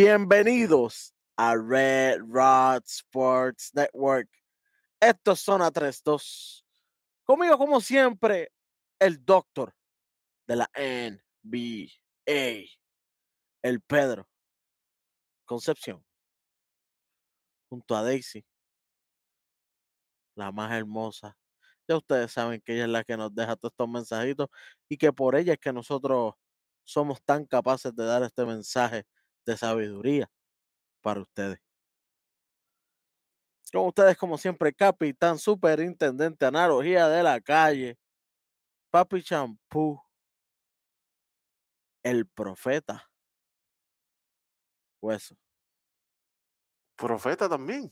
Bienvenidos a Red Rod Sports Network. Esto es Zona 32. Conmigo, como siempre, el doctor de la NBA, el Pedro Concepción, junto a Daisy, la más hermosa. Ya ustedes saben que ella es la que nos deja todos estos mensajitos y que por ella es que nosotros somos tan capaces de dar este mensaje de sabiduría para ustedes. Con ustedes, como siempre, capitán, superintendente, analogía de la calle, papi champú, el profeta, hueso. Profeta también.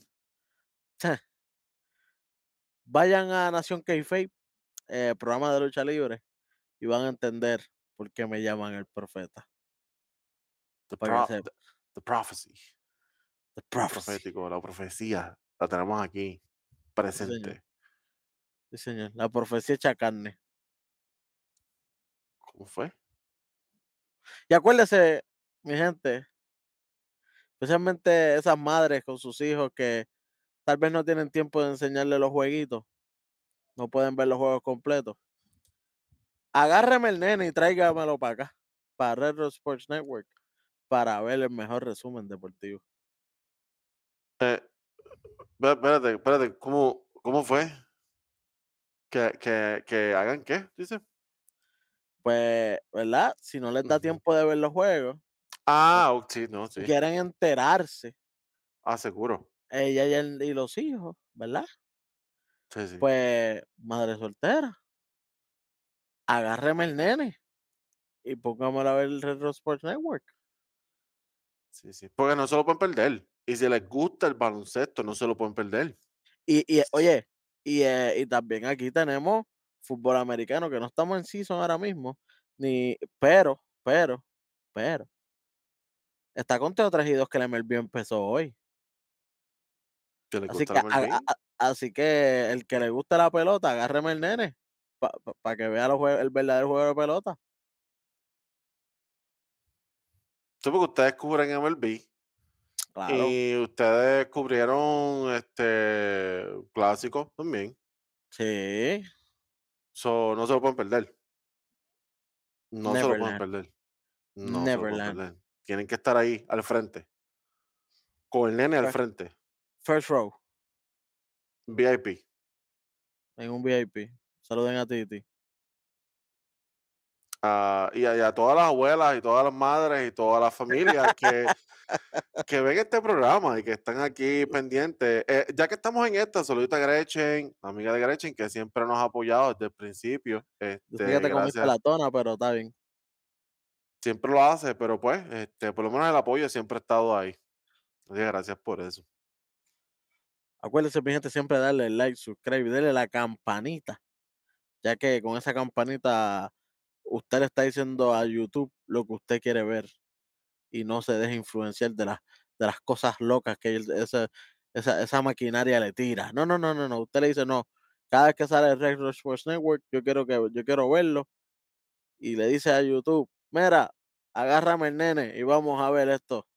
Vayan a Nación k eh, programa de lucha libre, y van a entender por qué me llaman el profeta. The, pro- prophecy. The prophecy. Profético, la profecía. La tenemos aquí señor. presente. Sí, señor. La profecía hecha carne. ¿Cómo fue? Y acuérdese, mi gente, especialmente esas madres con sus hijos que tal vez no tienen tiempo de enseñarle los jueguitos, no pueden ver los juegos completos. Agárreme el nene y tráigamelo para acá, para Red Rock Sports Network, para ver el mejor resumen deportivo. Eh, espérate, espérate. ¿Cómo, cómo fue? ¿Que, que, que hagan qué? Dice. Pues, ¿verdad? Si no les da tiempo de ver los juegos, Ah, oh, sí, no, sí. quieren enterarse, Ah, seguro. ella y, el- y los hijos, ¿verdad? Sí, sí. Pues, madre soltera, agárreme el nene y póngamelo a ver el Red Rock Sports Network. Sí, sí. Porque no se lo pueden perder. Y si les gusta el baloncesto, no se lo pueden perder. Y, y oye, y, eh, y también aquí tenemos fútbol americano, que no estamos en season ahora mismo, ni, pero, pero, pero, está con Teo 3 y 2 que el MLB empezó hoy. Que Así que, a- a- así que el que le gusta la pelota, agárreme el nene para que vea los jue- el verdadero juego de pelota. Sí, porque ustedes cubren MLB. Claro, Y ustedes cubrieron este clásico también. sí, So, no se lo pueden perder. No se lo pueden perder. No se lo pueden Neverland. perder. Tienen que estar ahí al frente. Con el nene al frente. first row, VIP. en un VIP. Saluden a Titi. Y, a, y a todas las abuelas y todas las madres y todas las familias que, que ven este programa y que están aquí pendientes. Eh, ya que estamos en esta, saludito a Gretchen, amiga de Gretchen, que siempre nos ha apoyado desde el principio. Este, te comiste gracias. la tona, pero está bien. siempre lo hace, pero pues, este, por lo menos el apoyo siempre ha estado ahí. Así que gracias por eso. Acuérdense, mi gente, siempre darle like, subscribe y darle la campanita. Ya que con esa campanita usted le está diciendo a YouTube lo que usted quiere ver. Y no se deje influenciar de las, de las cosas locas que esa, esa, esa maquinaria le tira. No, no, no, no, no. Usted le dice, no. Cada vez que sale el Red Sports Network, yo quiero que yo quiero verlo. Y le dice a YouTube, mira, agárrame el nene y vamos a ver esto.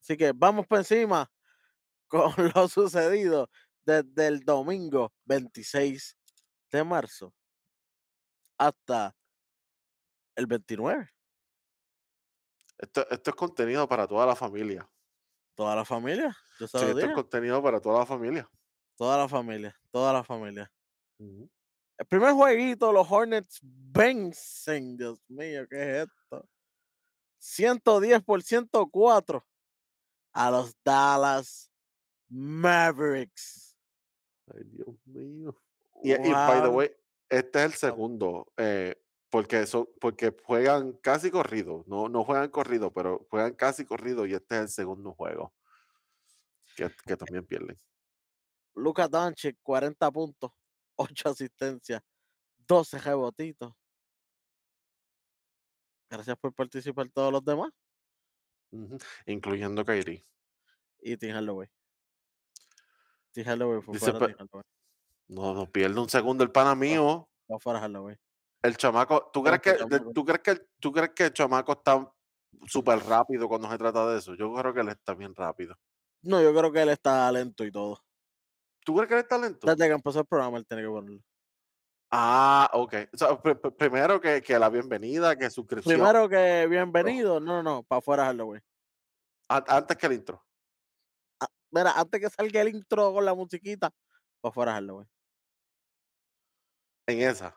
Así que vamos por encima con lo sucedido desde el domingo 26 de marzo hasta el 29. Esto, esto es contenido para toda la familia. Toda la familia, yo Sí, esto es contenido para toda la familia. Toda la familia, toda la familia. El primer jueguito, los Hornets vencen. Dios mío, ¿qué es esto? 110 por 104 a los Dallas Mavericks. Ay, Dios mío. Y, y, by the way, este es el segundo, eh, porque, eso, porque juegan casi corrido, no, no juegan corrido, pero juegan casi corrido y este es el segundo juego que, que también pierden. Luka Doncic, 40 puntos, 8 asistencias, 12 rebotitos. Gracias por participar todos los demás. Incluyendo Kyrie. Y Tim Hardaway. Tim Hardaway fue Dice, Tim. No, no pierde un segundo el pana mío. Fue fuera Hardaway. El chamaco, ¿tú crees que, tú crees que, tú crees que el chamaco está súper rápido cuando se trata de eso. Yo creo que él está bien rápido. No, yo creo que él está lento y todo. ¿Tú crees que él está lento? Desde que empezó el programa, él tiene que ponerlo. Ah, ok. O sea, pr- pr- primero que, que la bienvenida, que suscripción. Primero que bienvenido, no, no, no, para afuera Halloween. an- antes que el intro. Mira, antes que salga el intro con la musiquita, para afuera Halloween. En esa.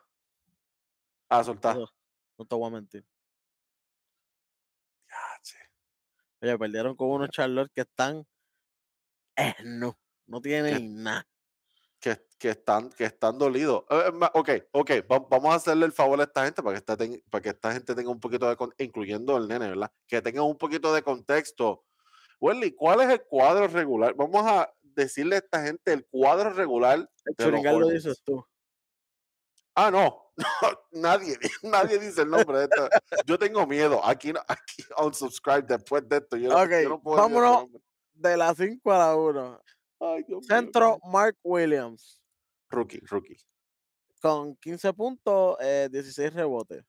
A soltar. No, no te voy a mentir. Ah, sí. Oye, perdieron con unos Charlotte que están. Eh, no, no tienen nada. Que, que están, que están dolidos. Eh, eh, ok, ok. va- vamos a hacerle el favor a esta gente para que esta, ten- para que esta gente tenga un poquito de. incluyendo el nene, ¿verdad? Que tengan un poquito de contexto. Welly, ¿cuál es el cuadro regular? Vamos a decirle a esta gente el cuadro regular El de los lo dices tú. Ah, no. nadie, nadie dice el nombre de esto. Yo tengo miedo. Aquí, aquí unsubscribe después de esto. Yo, no- Ok, yo no puedo decir ese vámonos. De las 5 a la 1. Ay, Dios mío. Centro, Mark Williams. Rookie, rookie. Con 15 puntos, eh, 16 rebotes.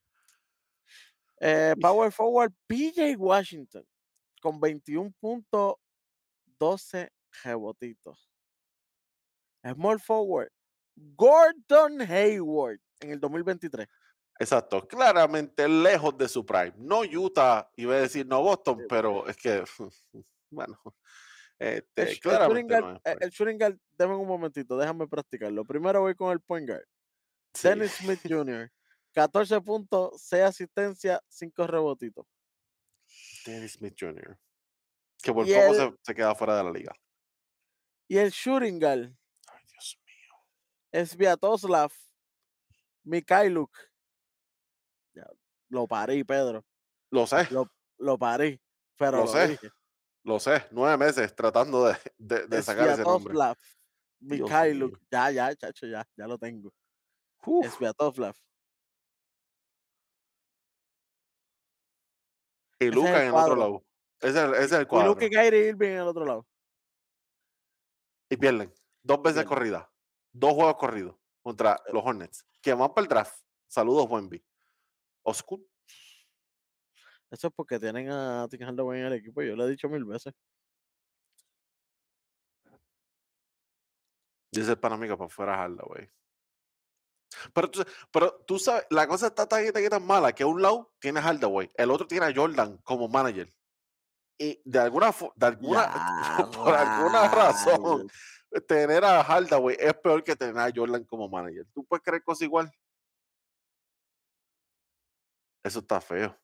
Eh, power forward, PJ Washington. Con 21 puntos, 12 rebotitos. Small forward, Gordon Hayward. En el 2023. Exacto. Claramente lejos de su prime. No Utah, iba a decir no Boston, pero es que, bueno, El, este, el claramente shooting no guard, es eh, el shooting guard, dame un momentito, déjame practicarlo. Primero voy con el point guard. Sí. Dennis Smith Jr. 14 puntos, 6 asistencias, 5 rebotitos. Dennis Smith Jr. Que por Y poco el- se, se queda fuera de la liga. Y el shooting guard. Es Viatoslav Mikhailuk. Ya, lo parí, Pedro. Lo sé, Lo, lo parí. Pero Lo lo, sé, dije. lo sé. Nueve meses tratando de, de, de Es sacar ese nombre. Mikhailuk. Ya, ya, chacho, ya, ya lo tengo. Uf, Es Sviatoslav. y es Luca en el otro lado. Ese es el, ese es el Y cuadro. Luke y Kyrie Irving en el otro lado. Y pierden. Dos veces pierden. corridas. Dos juegos corridos contra Eh. los Hornets. Que van para el draft. Saludos, Wemby. Oscu. Eso es porque tienen a Tim Hardaway en el equipo. Yo lo he dicho mil veces. Dice el panamiga para fuera Hardaway. Pero tú, pero tú sabes, la cosa está tan, tan, tan mala que un lado tiene a Hardaway, el otro tiene a Jordan como manager. Y de alguna, de alguna, Ya, por alguna razón. Tener a Hardaway es peor que tener a Jordan como manager. ¿Tú puedes creer cosas igual? Eso está feo.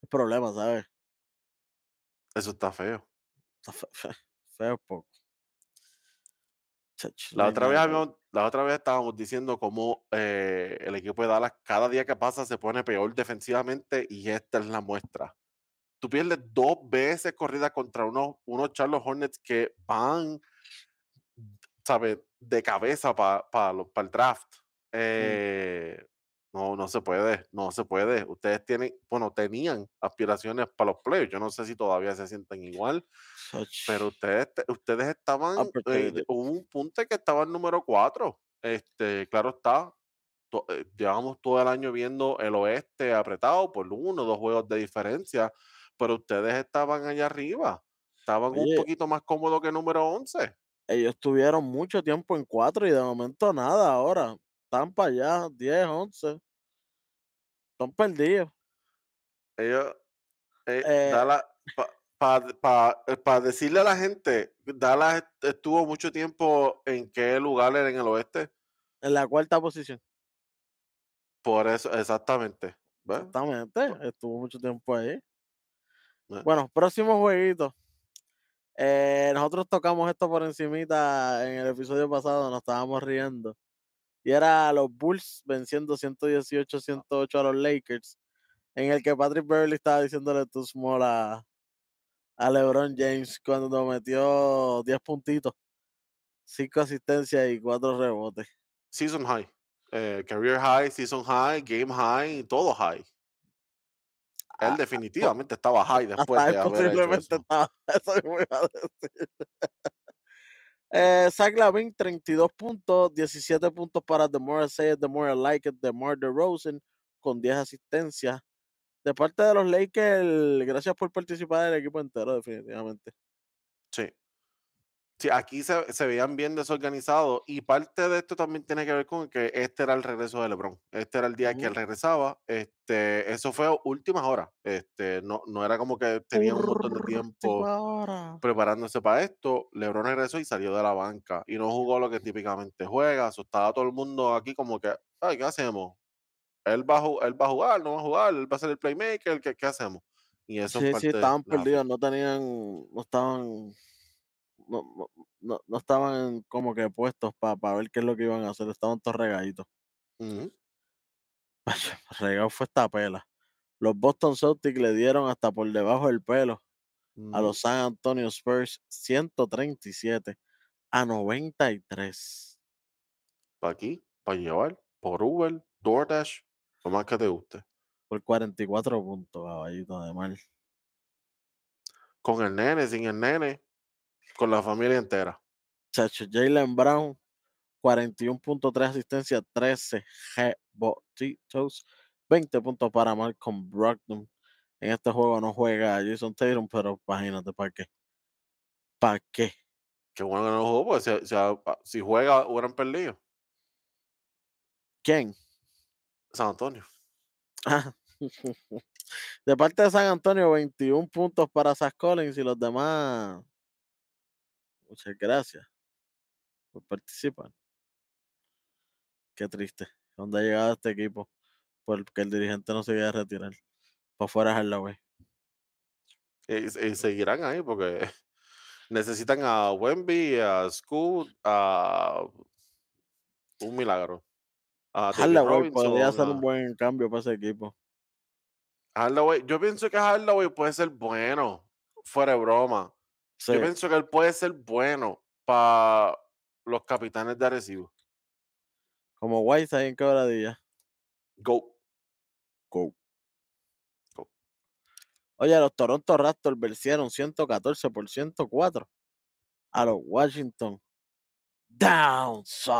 Es problema, ¿sabes? Eso está feo. Está fe- fe- Feo poco. La otra, vez habíamos- la otra vez estábamos diciendo cómo eh, el equipo de Dallas cada día que pasa se pone peor defensivamente y esta es la muestra. Tú pierdes dos veces corrida contra unos, unos Charlotte Hornets que van, ¿sabes? De cabeza para el draft. Eh, no, no se puede, no se puede. Ustedes tienen, bueno, tenían aspiraciones para los playoffs. Yo no sé si todavía se sienten igual, Chach, pero ustedes, te- ustedes estaban, eh, hubo un punto que estaban número 4. Este, claro está, to- eh, llevamos todo el año viendo el oeste apretado por uno dos juegos de diferencia, pero ustedes estaban allá arriba. Estaban un Oye. poquito más cómodos que número 11. Ellos tuvieron mucho tiempo en cuatro y de momento nada ahora. Están para allá, 10, 11. Están perdidos. Ellos, eh, Eh, para decirle a la gente, Dallas est- estuvo mucho tiempo en qué lugar era en el oeste. En la cuarta posición. Por eso, exactamente. ¿ves? Exactamente. Estuvo mucho tiempo ahí. Eh. Bueno, próximo jueguito. Eh, nosotros tocamos esto por encimita en el episodio pasado, nos estábamos riendo. Y era los Bulls venciendo 118-108 a los Lakers, en el que Patrick Beverly estaba diciéndole tu small a, a LeBron James cuando metió 10 puntitos, 5 asistencias y 4 rebotes. Season high. Eh, career high, season high, game high, todo high. Él Ah, definitivamente estaba high después Hasta de él haber hecho posiblemente eso. estaba. Eso mismo iba a decir. Eh, Zach Lavin, 32 puntos, 17 puntos para The More I Say It, The More I Like It, The More DeRozan, con 10 asistencias. De parte de los Lakers, gracias por participar del equipo entero, definitivamente. Sí. Sí, aquí se, se veían bien desorganizados y parte de esto también tiene que ver con que este era el regreso de LeBron. Este era el día que él regresaba. Este, eso fue últimas horas. Este, no, no era como que tenían un montón de tiempo preparándose para esto. LeBron regresó y salió de la banca y no jugó lo que típicamente juega. So, estaba todo el mundo aquí como que, ay, ¿qué hacemos? Él va, a, él va a jugar, no va a jugar, él va a ser el playmaker, ¿qué, qué hacemos? Y eso en Sí, sí, estaban perdidos, no tenían, no estaban, no, no, no, estaban como que puestos para ver qué es lo que iban a hacer, estaban todos regaditos. Ujú, Regado fue esta pela. Los Boston Celtics le dieron hasta por debajo del pelo a ujú. los San Antonio Spurs 137 a 93 para aquí, para llevar, por Uber, DoorDash, lo más que te guste. por 44 puntos, caballito de mal. Con el nene, sin el nene, con la familia entera. Chacho, Jalen Brown, 41.3 asistencia, 13 rebotitos, 20 puntos para Malcolm Brogdon. En este juego no juega Jason Tatum, pero imagínate, ¿para qué? ¿Para qué? Qué bueno que no jugó, porque si, si, ah, si juega, hubieran perdido. ¿Quién? San Antonio. Ah, De parte de San Antonio, 21 puntos para Zach Collins y los demás. Muchas gracias por participar. Qué triste. ¿Dónde ha llegado este equipo? Porque el dirigente no se quiere retirar. Para afuera es la güey. Y, y seguirán ahí porque necesitan a Wemby, a Scoot, a un milagro. A podría ser un buen cambio para ese equipo. Hardaway. Yo pienso que Hardaway puede ser bueno, fuera de broma. Sí, Yo pienso que él puede ser bueno para los capitanes de Arecibo. como White ahí en quebradilla. Go. Go. Go. Oye, los Toronto Raptors vencieron 114 por 104 a los Washington Downsides.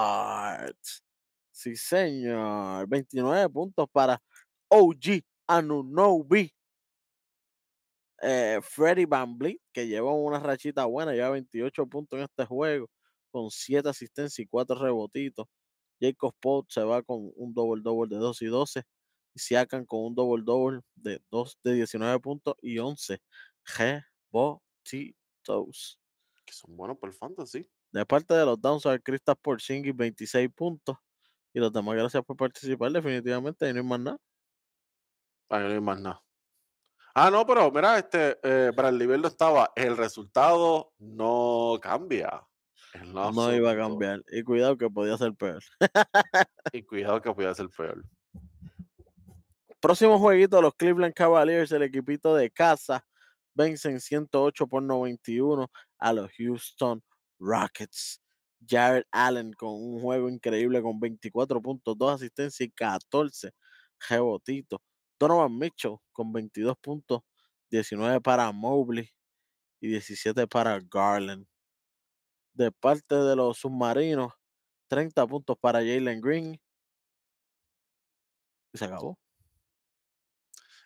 Sí, señor. 29 puntos para OG Anunobi. Eh, Freddy Van Vliet, que llevó una rachita buena, lleva 28 puntos en este juego, con 7 asistencias y 4 rebotitos. Jacob Pope se va con un double double de 2 y 12. Y Siakam con un double double de 2 de 19 puntos y 11 rebotitos. Que son buenos por el fantasy. De parte de los Downside, Kristaps Porzingis 26 puntos. Y los demás, gracias por participar. Definitivamente, y no hay más nada. Ahí no hay más nada. Ah, no, pero mira, este, eh, Bradley Beal no estaba. El resultado no cambia. No iba a cambiar. Y cuidado que podía ser peor. Y cuidado que podía ser peor. Próximo jueguito, los Cleveland Cavaliers, el equipito de casa, vencen 108 por 91 a los Houston Rockets. Jared Allen con un juego increíble con 24 puntos, 2 asistencias y 14 rebotitos. Donovan Mitchell con 22 puntos, 19 para Mobley y 17 para Garland. De parte de los submarinos, 30 puntos para Jalen Green. Y se acabó.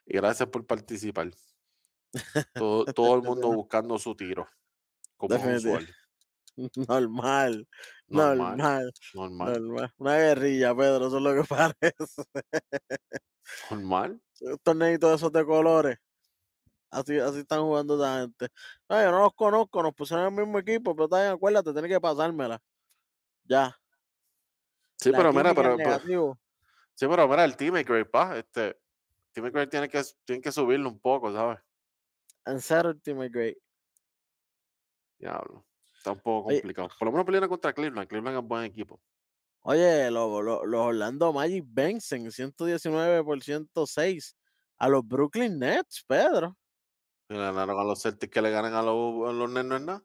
Y gracias por participar. Todo, todo el mundo buscando su tiro. Como usual. Normal, Normal. normal, Normal. normal. Una guerrilla, Pedro, eso es lo que parece. Normal. Un torneito de esos de colores. Así, así están jugando esa gente. No, yo no los conozco, nos pusieron en el mismo equipo, pero también acuérdate, tienes que pasármela. Ya. Sí, la pero mira, pero, pero- sí, pero mira, el teammate grade, pa, este, teammate grade tiene que, tiene que subirlo un poco, ¿sabes? En cero Ultimate Great. Diablo. Está un poco Oye. complicado. Por lo menos pelean contra Cleveland. Cleveland es buen equipo. Oye, lo- lo- los Orlando Magic vencen 119 por 106 a los Brooklyn Nets, Pedro. Y le ganaron a los Celtics que le ganan a los, a los Nets, no es nada.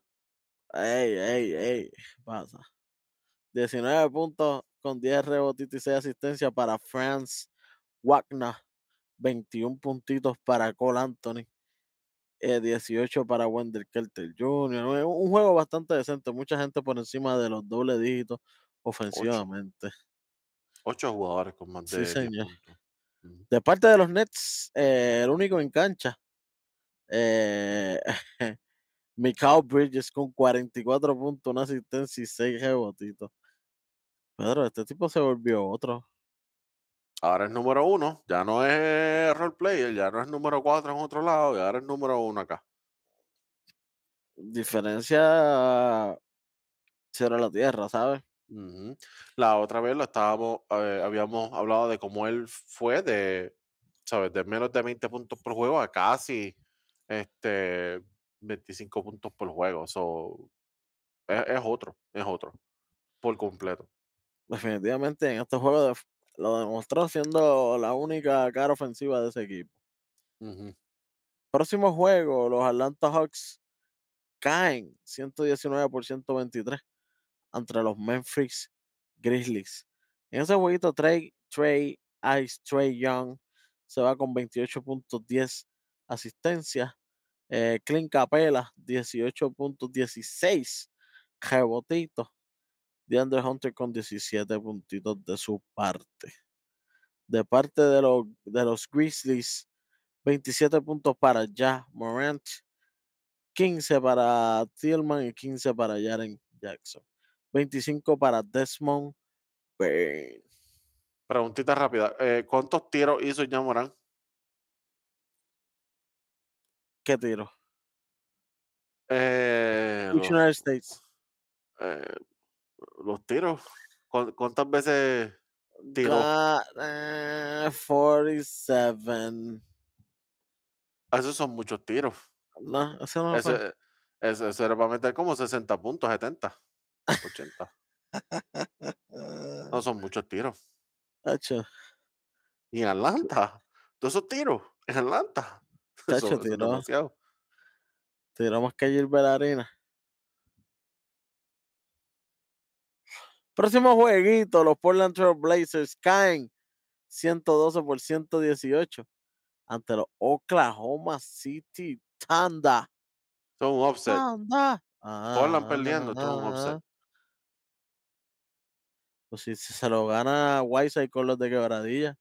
Ey, ey, ey, ¿qué pasa? 19 puntos con 10 rebotitos y 6 asistencias para Franz Wagner. 21 puntitos para Cole Anthony. eh, 18 para Wendell Carter Jr. eh, Un juego bastante decente. Mucha gente por encima de los doble dígitos ofensivamente. Ocho jugadores con más Sí, de 10 señor. puntos. De parte de los Nets, eh, el único en cancha, eh, Mikal Bridges con 44 puntos, una asistencia y 6 rebotitos. Pedro, este tipo se volvió otro. Ahora es número uno, ya no es role player, ya no es número cuatro en otro lado, y ahora es número uno acá. Diferencia cielo a la tierra, ¿sabes? La otra vez lo estábamos, eh, habíamos hablado de cómo él fue de, ¿sabes? De menos de 20 puntos por juego a casi este, 25 puntos por juego. So, es, es otro, es otro, por completo. Definitivamente en este juego lo demostró siendo la única cara ofensiva de ese equipo. Próximo juego, los Atlanta Hawks caen 119 por 123 entre los Memphis Grizzlies. En ese jueguito, Trey, Trey Ice, Trey Young se va con 28 puntos, 10 asistencias. Eh, Clint Capela, 18 puntos, 16 rebotitos. DeAndre Hunter con 17 puntitos de su parte. De parte de los, de los Grizzlies, 27 puntos para Ja Morant, 15 para Tillman y 15 para Jaren Jackson. 25 para Desmond Bain. Preguntita rápida, eh, ¿cuántos tiros hizo ya Morán? ¿Qué tiro? Eh, los, United States. eh, los tiros, ¿cuán- ¿cuántas veces tiró? Got, eh, 47. Esos son muchos tiros. No, eso no ese, ese era para meter como 60 puntos, 70, 80. No son muchos tiros. Tacho, Y en Atlanta, todos esos tiros en Atlanta. Eso, Tacho, eso es tiró. demasiado. tiró más que Gilbert Arena. Próximo jueguito, los Portland Trail Blazers caen 112 por 118 ante los Oklahoma City Thunder. Son un offset. Thunder. Portland perdiendo, esto es un offset. Pues si si se lo gana Whiteside con los de quebradilla.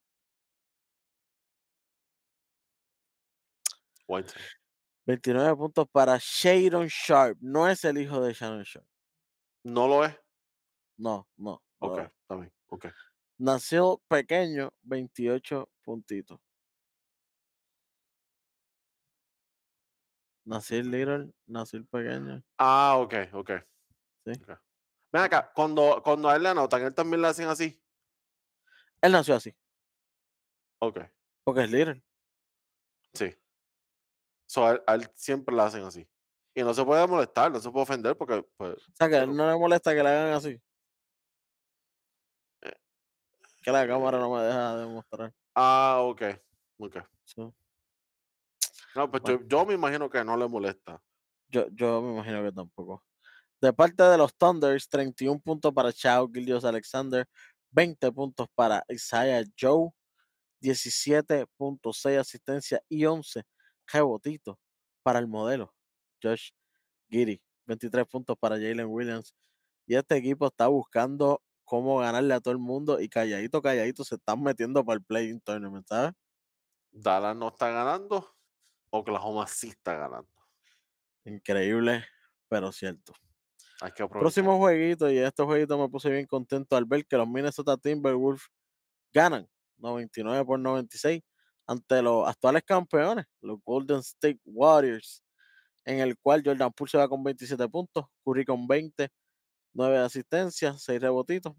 Whiteside. 29 puntos para Shadon Sharp. No es el hijo de Shannon Sharp. No lo es. No, no. Ok, está bien. Ok. Nació pequeño, 28 puntitos. Nací little, nací pequeño. Ah, ok, ok. Sí. ok. Ven acá, cuando, cuando a él le anotan, él también le hacen así. Él nació así, Ok, porque es little. sí. So, a, él, a él siempre le hacen así. Y no se puede molestar, no se puede ofender porque, pues, O sea que a él no le molesta que le hagan así. Eh, Que la cámara no me deja demostrar. ah, ok, ok. No, pues Bueno. yo, yo me imagino que no le molesta. Yo, yo me imagino que tampoco. De parte de los Thunders, 31 puntos para Chao Gildios Alexander, 20 puntos para Isaiah Joe, 17.6 asistencia y 11 rebotitos para el modelo Josh Giddy, 23 puntos para Jalen Williams. Y este equipo está buscando cómo ganarle a todo el mundo y calladito, calladito se están metiendo para el play-in tournament, ¿sabes? Dallas no está ganando, Oklahoma sí está ganando. Increíble, pero cierto. Hay que aprovechar. Próximo jueguito, y este jueguito me puse bien contento al ver que los Minnesota Timberwolves ganan 99 por 96 ante los actuales campeones, los Golden State Warriors, en el cual Jordan Poole se va con 27 puntos, Curry con 20, 9 asistencias, 6 rebotitos,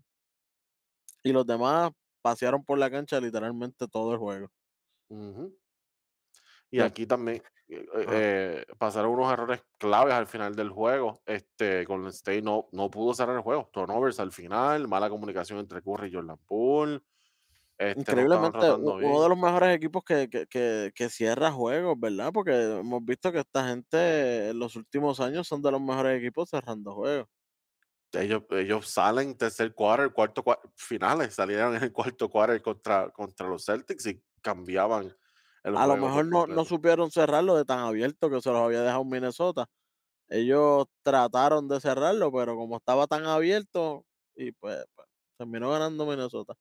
y los demás pasearon por la cancha literalmente todo el juego. Ujú. Y aquí también eh, eh, pasaron unos errores claves al final del juego. Este, Golden State no, no pudo cerrar el juego. Turnovers al final, mala comunicación entre Curry y Jordan Poole. Este, Increíblemente, uno de los mejores equipos que, que, que, que cierra juegos, ¿verdad? Porque hemos visto que esta gente en los últimos años son de los mejores equipos cerrando juegos. Ellos, ellos salen tercer quarter, cuarto quarter, finales, salieron en el cuarto quarter contra, contra los Celtics y cambiaban A lo mejor no, no supieron cerrarlo de tan abierto que se los había dejado Minnesota. Ellos trataron de cerrarlo, pero como estaba tan abierto, y pues, pues, terminó ganando Minnesota.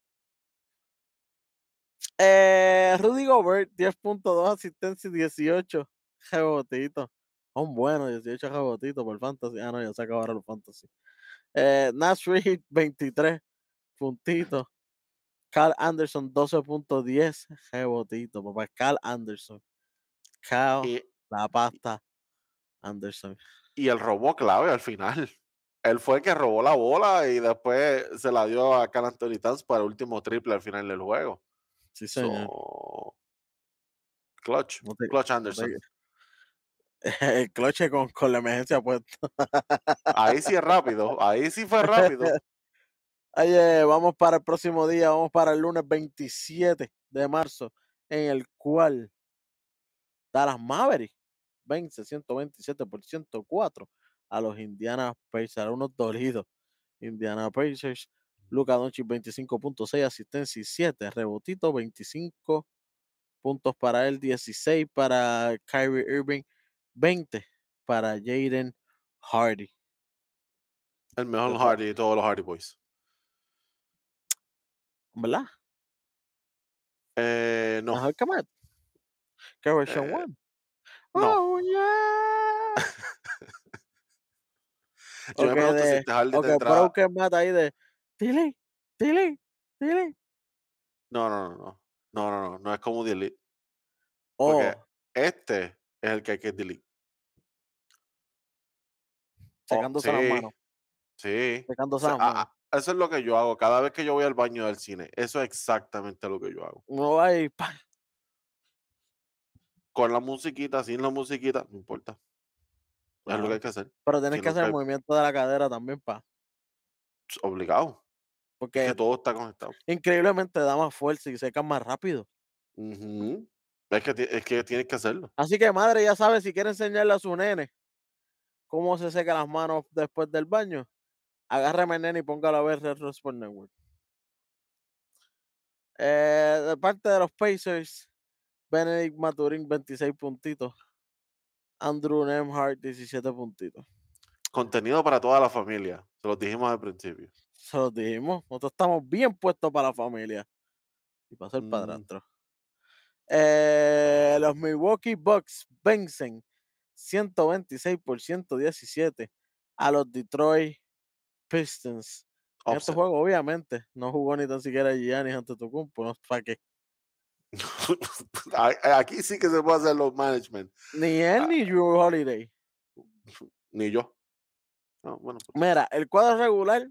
Eh, Rudy Gobert, 10.2 asistencia y 18 rebotitos. Son buenos, 18 rebotitos por fantasy. Ah, no, ya se acabaron los fantasy. Eh, Nash Reed, 23 puntitos. Carl Anderson, 12.10 rebotitos, papá. Carl Anderson. Carl, Y, la pasta Anderson. y el robo clave al final. Él fue el que robó la bola y después se la dio a Cal Anthony Towns para el último triple al final del juego. Sí, señor. So, clutch, No te- clutch no Anderson. te- el cloche con, con la emergencia puesta. Ahí sí es rápido, ahí sí fue rápido. Oye, vamos para el próximo día, vamos para el lunes 27 de marzo, en el cual Dallas Mavericks vence 127 por 104 a los Indiana Pacers, a unos dolidos Indiana Pacers. Luka Doncic 25.6, asistencia y 7, rebotito 25 puntos para él, 16 para Kyrie Irving, 20 para Jaden Hardy. El mejor. Hardy de todos los Hardy Boys. ¿Verdad? Eh, no. Que Rashawn Eh, Warren. no. Oh, yeah. yo me Ok, pregunto si de- este Hardy ok, tendrá. Broken Matt ahí de Tilly, Tilly, Tilly. No, no, no, no. No, no, no, no es como delete. Oh, Porque este es el que hay que delete. Oh, secándose las sí, manos. Sí. O Secándose sea, las a- manos. Eso es lo que yo hago cada vez que yo voy al baño del cine. Eso es exactamente lo que yo hago. Uno va y ¡pam! Con la musiquita, sin la musiquita, no importa. Es lo que hay que hacer. Pero tienes Si que no hacer el movimiento de la cadera también, pa. Obligado. Es Porque que todo está conectado. increíblemente da más fuerza y secan más rápido. Ujú. Es que, es que tienes que hacerlo. Así que madre ya sabe si quiere enseñarle a su nene cómo se seca las manos después del baño, agárrame al nene y póngalo a ver Red Rock Sport Network. Eh, de parte de los Pacers, Benedict Maturin 26 puntitos, Andrew Nemhart 17 puntitos. Contenido para toda la familia. Se los dijimos al principio. Se los dijimos, nosotros estamos bien puestos para la familia y para ser Mm. padrastro. Eh, los Milwaukee Bucks vencen 126 por 117 a los Detroit Pistons. En este juego, obviamente, no jugó ni tan siquiera Giannis ante Tocumpo, no para qué. A- Aquí sí que se puede hacer los management. Ni él Ah. ni Drew Holiday. Ni yo. No, bueno, pues, Mira, el cuadro regular.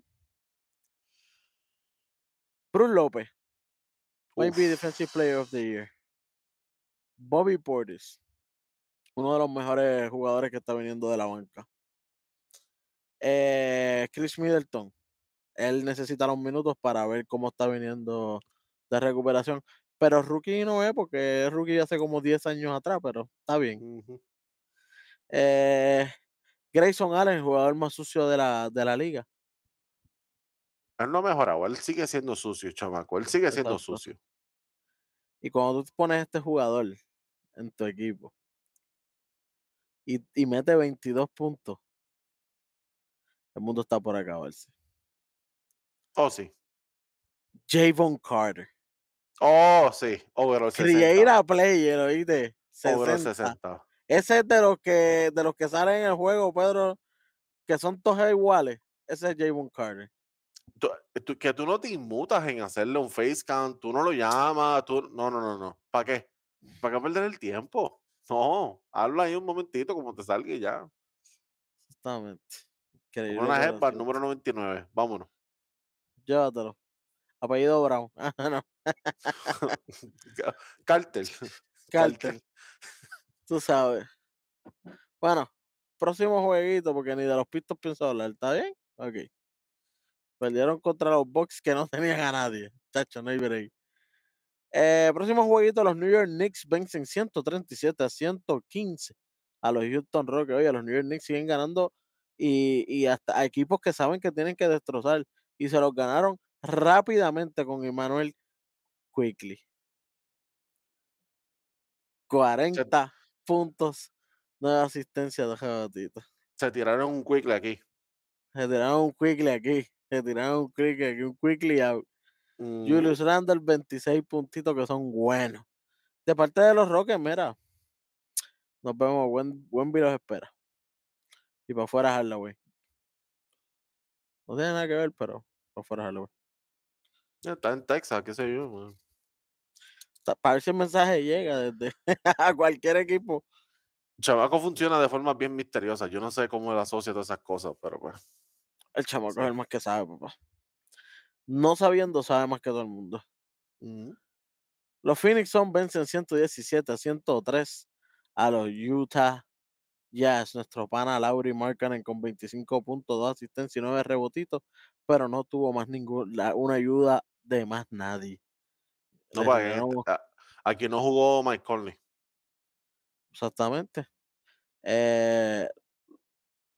Bruce López, might be uf. Defensive Player of the Year. Bobby Portis, uno de los mejores jugadores que está viniendo de la banca. Eh, Chris Middleton, él necesita los minutos para ver cómo está viniendo de recuperación. Pero rookie no es porque es rookie hace como 10 años atrás, pero está bien. Eh, Grayson Allen, el jugador más sucio de la, de la liga. Él no ha mejorado. Él sigue siendo sucio, chamaco. Él sigue siendo sucio. Y cuando tú pones este jugador en tu equipo y, y mete 22 puntos, el mundo está por acabarse. Oh, sí. Javon Carter. Oh, sí. Overall 60. Create a player, oíste. Overall 60. 60. Ese es de los que de los que salen en el juego, Pedro, que son todos iguales. Ese es Javon Carter. Tú- tú- que tú no te inmutas en hacerle un face cam, tú no lo llamas, tú... No, no, no, no. ¿Para qué? ¿Para qué perder el tiempo? No, habla ahí un momentito como te salga y ya. Exactamente. Una sí. número 99. Vámonos. Llévatelo. Apellido Brown. Ah, no, Cartel. Carter. Tú sabes. Bueno, próximo jueguito, porque ni de los pistos pienso hablar. ¿Está bien? Ok. Perdieron contra los Bucks que no tenían a nadie. Tacho, no hay break. Eh, próximo jueguito, los New York Knicks vencen 137 a 115 a los Houston Rockets. Oye, los New York Knicks siguen ganando y, y hasta a equipos que saben que tienen que destrozar y se los ganaron rápidamente con Emmanuel Quickly. 40 puntos, 9 asistencias, dos rebotitos. Se tiraron un quickly aquí. Se tiraron un quickly aquí, se tiraron un quickly aquí, un quickly out. Ujú. Julius Randle, 26 puntitos que son buenos. De parte de los Rockets, mira. Nos vemos. Buen, buen los espera. Y para afuera Halloween. No tiene nada que ver, pero para afuera Halloween. Está en Texas, qué sé yo. man. Para ver si el mensaje llega desde a cualquier equipo. Chamaco funciona de forma bien misteriosa. Yo no sé cómo él asocia todas esas cosas, pero pues. El chamaco Sí. es el más que sabe, papá. No sabiendo, sabe más que todo el mundo. Los Phoenix Suns vencen 117 a 103 a los Utah Jazz. Nuestro pana Lauri Markkanen con 25 puntos, 2 asistencias y 9 rebotitos, pero no tuvo más ninguna una ayuda de más nadie. No, para aquí no jugó Mike Conley. exactamente. Eh,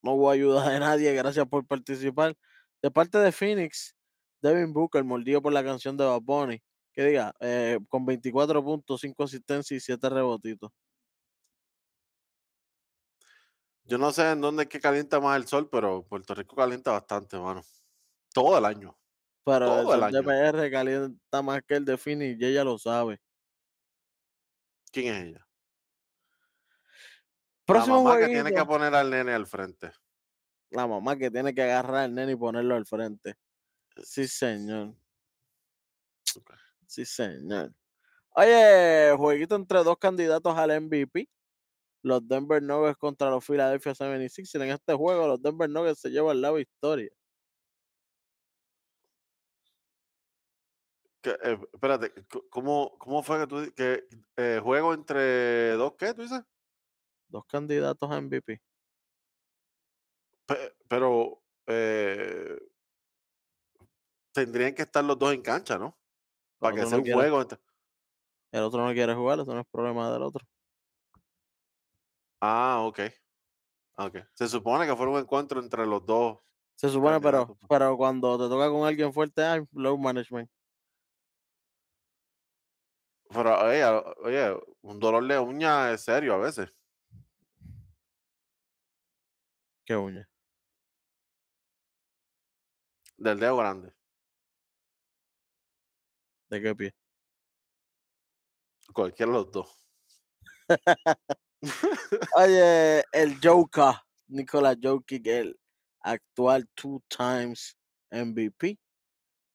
no hubo ayuda de nadie, gracias por participar. De parte de Phoenix, Devin Booker, mordido por la canción de Bad Bunny, que diga, eh, con 24 puntos, 5 asistencias y 7 rebotitos. Yo no sé en dónde es que calienta más el sol, pero Puerto Rico calienta bastante, mano. Todo el año. Pero el Todo el año. PR calienta más que el de Phoenix y ella lo sabe. ¿Quién es ella? Próximo la mamá que tiene que poner al nene al frente. La mamá que tiene que agarrar al nene y ponerlo al frente. Sí, señor. Sí, señor. Oye, jueguito entre dos candidatos al MVP. Los Denver Nuggets contra los Philadelphia 76. En este juego, los Denver Nuggets se llevan la victoria. Que, eh, espérate, ¿cómo, ¿cómo fue que tú que eh, juego entre dos qué tú dices? Dos candidatos a MVP. Pe- pero eh, tendrían que estar los dos en cancha, ¿no? Para que sea no un quiere- juego. entre- El otro no quiere jugar, eso no es problema del otro. Ah, ok. Ok. Se supone que fuera un encuentro entre los dos. Se supone, pero, pero cuando te toca con alguien fuerte, hay low management. Pero, oye, oye, un dolor de uña es serio a veces. Qué uña. Del dedo grande. ¿De qué pie? Cualquiera de los dos. Oye, el Joker, Nikola Jokic, el actual two times MVP.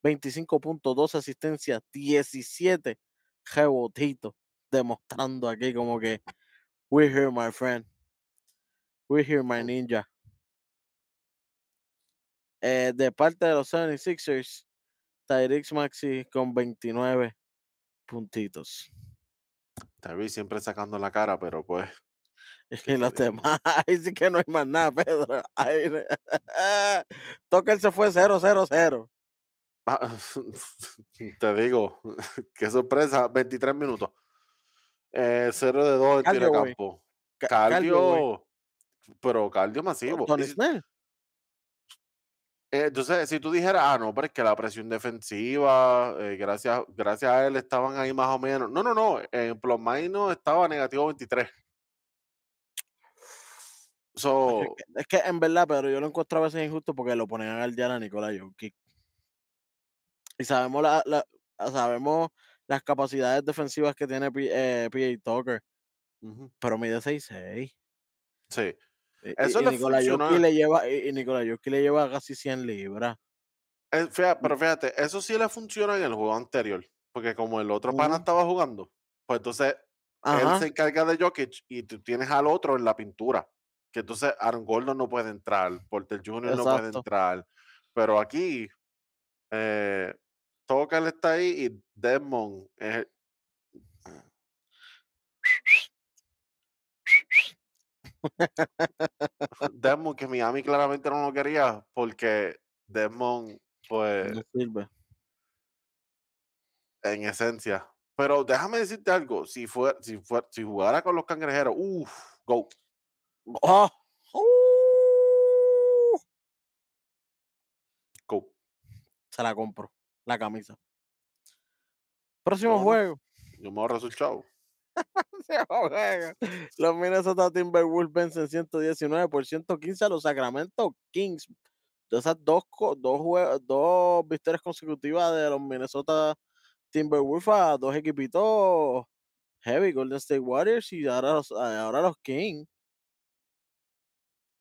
25 puntos, 2 asistencias, 17 rebotitos. Demostrando aquí como que we're here, my friend. We're here, my ninja. Eh, de parte de los 76ers, Tyrix Maxi con 29 puntitos. Te siempre sacando la cara, pero pues. Y los demás, ahí sí que no hay más nada, Pedro. Ahí, Tucker se fue 0-0-0. Ah, te digo, qué sorpresa, 23 minutos. Eh, 0 de 2 en tiro campo. Ca- cardio, pero cardio masivo. Tony Snell. Eh, entonces, si tú dijeras, ah, no, pero es que la presión defensiva, eh, gracias, gracias a él estaban ahí más o menos. No, no, no, en minus estaba negativo 23. So, Es que, es que en verdad, Pedro, yo lo encuentro a veces injusto porque lo ponen a guardiar a Nicolás Jokic. Y sabemos, la, la- sabemos las capacidades defensivas que tiene eh, PJ Tucker, ujú, pero mide 6'6". sí. Y, Eso y, funcionó. le lleva, y, y Jokic le lleva casi 100 libras. Eh, fíjate, pero fíjate, eso sí le funcionó en el juego anterior. Porque como el otro pana Ujú. estaba jugando, pues entonces él se encarga de Jokic y tú tienes al otro en la pintura. Que entonces Aaron Gordon no puede entrar, Porter Jr. no puede Exacto. entrar. Pero aquí, eh, Tucker está ahí y Desmond es Desmond, que Miami claramente no lo quería porque Desmond, pues, no sirve. en esencia. Pero déjame decirte algo, si fue, si fue, si jugara con los cangrejeros, uff, go. ¡Oh! ¡Uh! Go. Se la compro, la camisa. Próximo juego. Yo me ahorro su chavo. Los Minnesota Timberwolves vencen 119 por 115 a los Sacramento Kings. de esas dos, dos, dos victorias consecutivas de los Minnesota Timberwolves a dos equipitos heavy, Golden State Warriors y ahora los, ahora los Kings.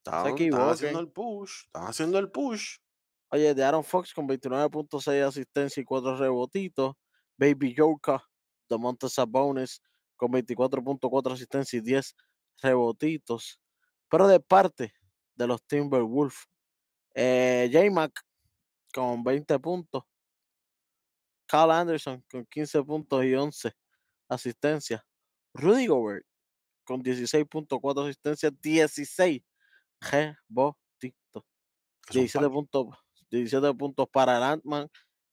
Están, haciendo el push. Están haciendo el push. Oye, de Aaron Fox con 29.6 asistencia y 4 rebotitos. Baby Joker, de Monte Sabonis con 24.4 asistencia y 10 rebotitos. Pero de parte de los Timberwolves, eh, J-Mac con 20 puntos. Carl Anderson con 15 puntos y 11 asistencias. Rudy Gobert con 16.4 asistencias, 16 rebotitos. que son 17 puntos, 17 puntos para el Ant-Man,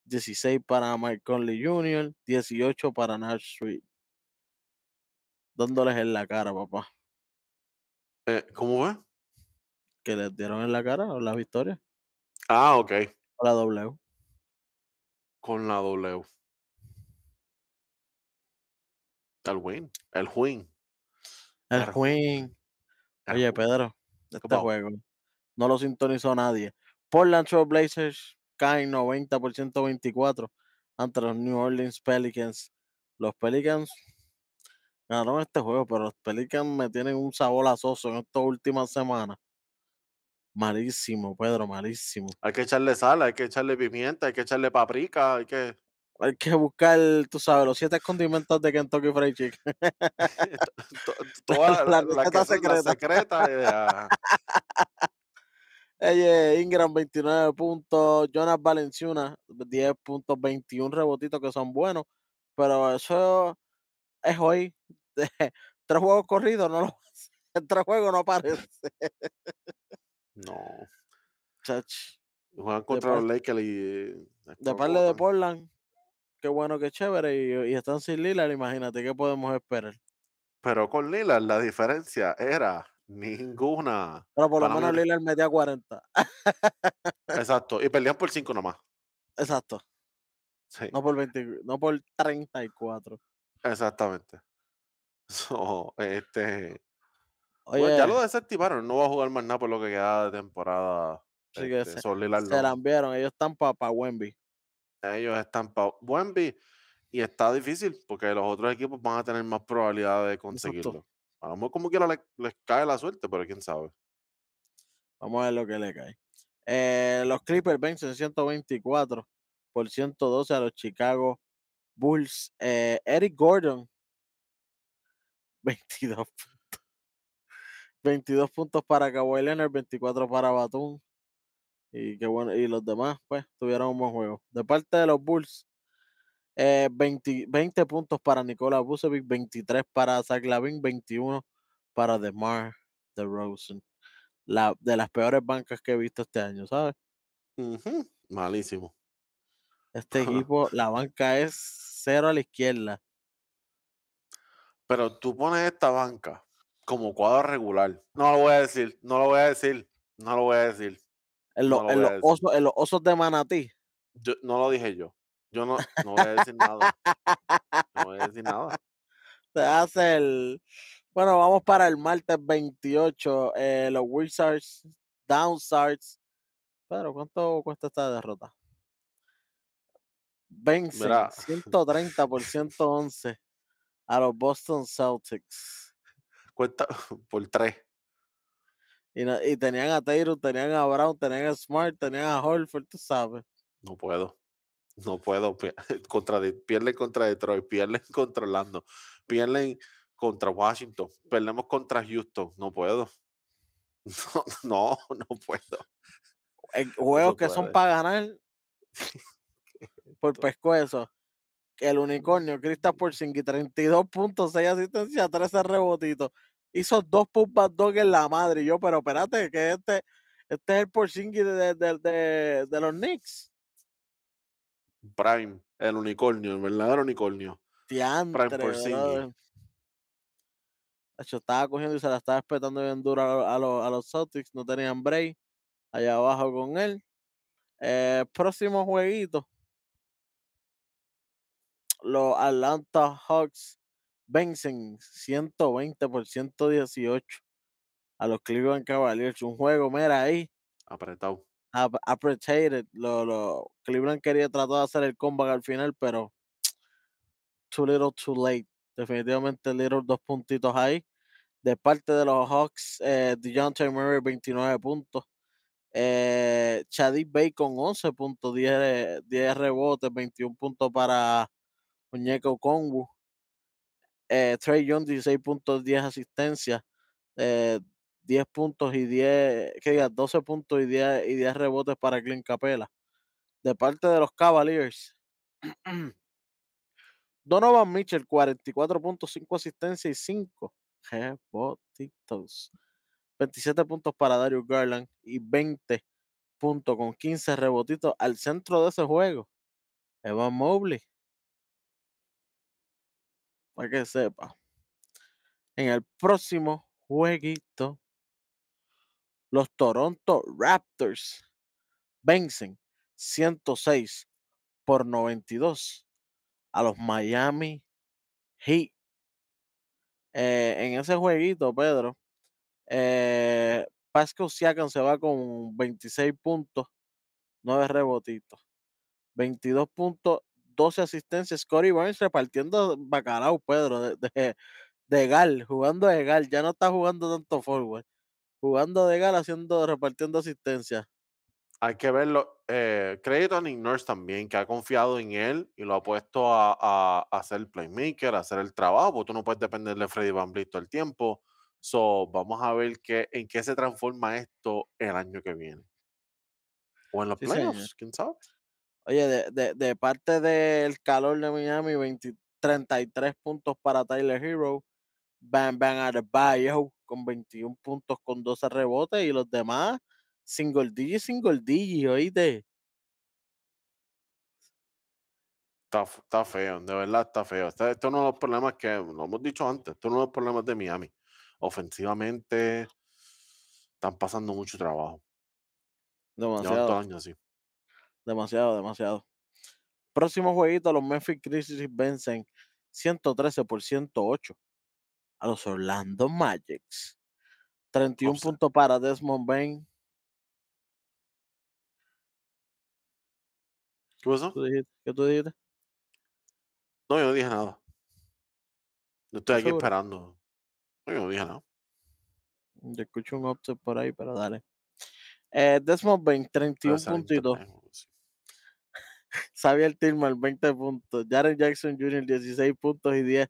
16 para Mike Conley Jr., 18 para Nash Street. Dándoles en la cara, papá. Eh, ¿Cómo va? Que les dieron en la cara la victoria. Ah, ok. La W. Con la W. El win. El win. El. El Oye, win. Pedro, este juego no lo sintonizó nadie. Portland Trail Blazers caen 90 por 124 ante los New Orleans Pelicans. Los Pelicans ganaron este juego, pero los Pelicans me tienen un sabor asoso en estas últimas semanas. Malísimo, Pedro, malísimo. Hay que echarle sal, hay que echarle pimienta, hay que echarle paprika, hay que. Hay que buscar, tú sabes, los siete condimentos de Kentucky Fried Chicken. to- toda La la, la secreta. secretas, eh, Oye, Ingram 29 puntos, Jonas Valenciuna 10 puntos, 21 rebotitos que son buenos, pero eso es hoy. Tres juegos corridos, no lo en tres juegos no aparece. no. chach. Juegan contra los Lakers y. De parte de. Portland, qué bueno, qué chévere, y, y están sin Lillard, imagínate, ¿qué podemos esperar? Pero con Lillard la diferencia era ninguna. Pero por lo Para mí menos una- Lillard metía 40. Exacto. Y perdían por 5 nomás. Exacto, Sí, no por 20, no por 34. exactamente. So, este. Oye, Pues ya lo desestimaron. No va a jugar más nada por lo que queda de temporada. Sí que este, se- se la enviaron, ellos están para Wemby. Ellos están para Wemby y está difícil porque los otros equipos van a tener más probabilidad de conseguirlo. A lo mejor como quiera le- les cae la suerte, pero quién sabe. Vamos a ver lo que le cae. Eh, los Clippers vencen 124 por 112 a los Chicago Bulls. Eh, Eric Gordon, 22 puntos. 22 puntos para Kawhi Leonard, 24 para Batum. Y qué bueno, y los demás, pues, tuvieron un buen juego. De parte de los Bulls, eh, 20, 20 puntos para Nikola Vucevic, 23 para Zach Lavin, 21 para DeMar DeRozan. La, de las peores bancas que he visto este año, ¿sabes? Malísimo. Este equipo, la banca es cero a la izquierda. Pero tú pones esta banca como cuadro regular. No lo voy a decir, no lo voy a decir, no lo voy a decir. En, No los- lo en osos, en los osos de Manatí. Yo- no lo dije yo. Yo no, no voy a decir nada. No voy a decir nada. Se hace el. Bueno, vamos para el martes 28. eh, los Wizards, Downstars. Pedro, ¿cuánto cuesta esta derrota? Vencen Mira. 130 por 111 a los Boston Celtics. Cuenta por tres. Y, no- y tenían a Taylor, tenían a Brown, tenían a Smart, tenían a Horford, tú sabes. No puedo. No puedo. Contra de- pierden contra Detroit, pierden contra Orlando, pierden contra Washington, perdemos contra Houston. No puedo. No, no, no puedo. Juegos que son para ganar por pescuezo. El unicornio, Kristaps Porzingis, 32 puntos, 6 asistencias, 13 rebotitos. Hizo dos pumpas dog en la madre. Y yo, pero espérate, que este, este es el Porzingis de, de, de, de los Knicks. Prime, el unicornio, el verdadero unicornio. Diantre, Porzingis. brother. Hacho, estaba cogiendo y se la estaba espetando bien duro a, los- a los Celtics. No tenían break. Allá abajo con él. Eh, próximo jueguito. Los Atlanta Hawks vencen 120 por 118 a los Cleveland Cavaliers. Un juego, mira ahí, Apretado. ap- appreciated. Lo, lo, Cleveland quería tratar de hacer el comeback al final, pero too little, too late. Definitivamente Little dos puntitos ahí. De parte de los Hawks, eh, DeJounte Murray 29 puntos. Eh, Chadwick Bacon 11 puntos, 10, 10 rebotes, 21 puntos para Muñeco Kongu. Eh, Trey Young 16 puntos, 10 asistencias. Eh, 10 puntos y 10, que diga, 12 puntos y 10, y 10 rebotes para Clint Capela. De parte de los Cavaliers, Donovan Mitchell, 44 puntos, 5 asistencias y 5 rebotitos. 27 puntos para Darius Garland y 20 puntos con 15 rebotitos al centro de ese juego. Evan Mobley. Para que sepa. En el próximo jueguito, los Toronto Raptors vencen 106 por 92 a los Miami Heat. Eh, en ese jueguito, Pedro, eh, Pascal Siakam se va con 26 puntos, 9 rebotitos, 22 puntos, 12 asistencias. Scotty Barnes repartiendo bacalao, Pedro, de, de, de gal, jugando de gal, ya no está jugando tanto forward, jugando de gal, haciendo, repartiendo asistencia. Hay que verlo. Eh, crédito a Nick Nurse también, que ha confiado en él y lo ha puesto a, a, a hacer el playmaker, a hacer el trabajo, porque tú no puedes depender de Freddy Van Vliet todo el tiempo. So, vamos a ver qué, en qué se transforma esto el año que viene. O en los Sí, playoffs, señor. quién sabe. Oye, de, de, de parte del calor de Miami, 20 33 puntos para Tyler Hero. Bam Bam Adebayo con 21 puntos con 12 rebotes y los demás single digit, single digit, oíste. Está, está feo, de verdad está feo. Este, este es uno de los problemas que lo hemos dicho antes. Este es uno de los problemas de Miami. Ofensivamente están pasando mucho trabajo. Llevan todo Demasiado, el año así. Demasiado, demasiado. Próximo jueguito, los Memphis Grizzlies vencen 113 por 108 a los Orlando Magics. 31 Upset. puntos para Desmond Bain. ¿Qué pasó? ¿Qué tú dijiste? No, yo no dije nada. Yo estoy aquí ¿Seguro? esperando. No, yo no dije nada. Yo escucho un upset por ahí, pero dale. Eh, Desmond Bain, Debe 31 ser puntitos. internet o algo así. Xavier Tillman, 20 puntos. Jaren Jackson Jr., 16 puntos y 10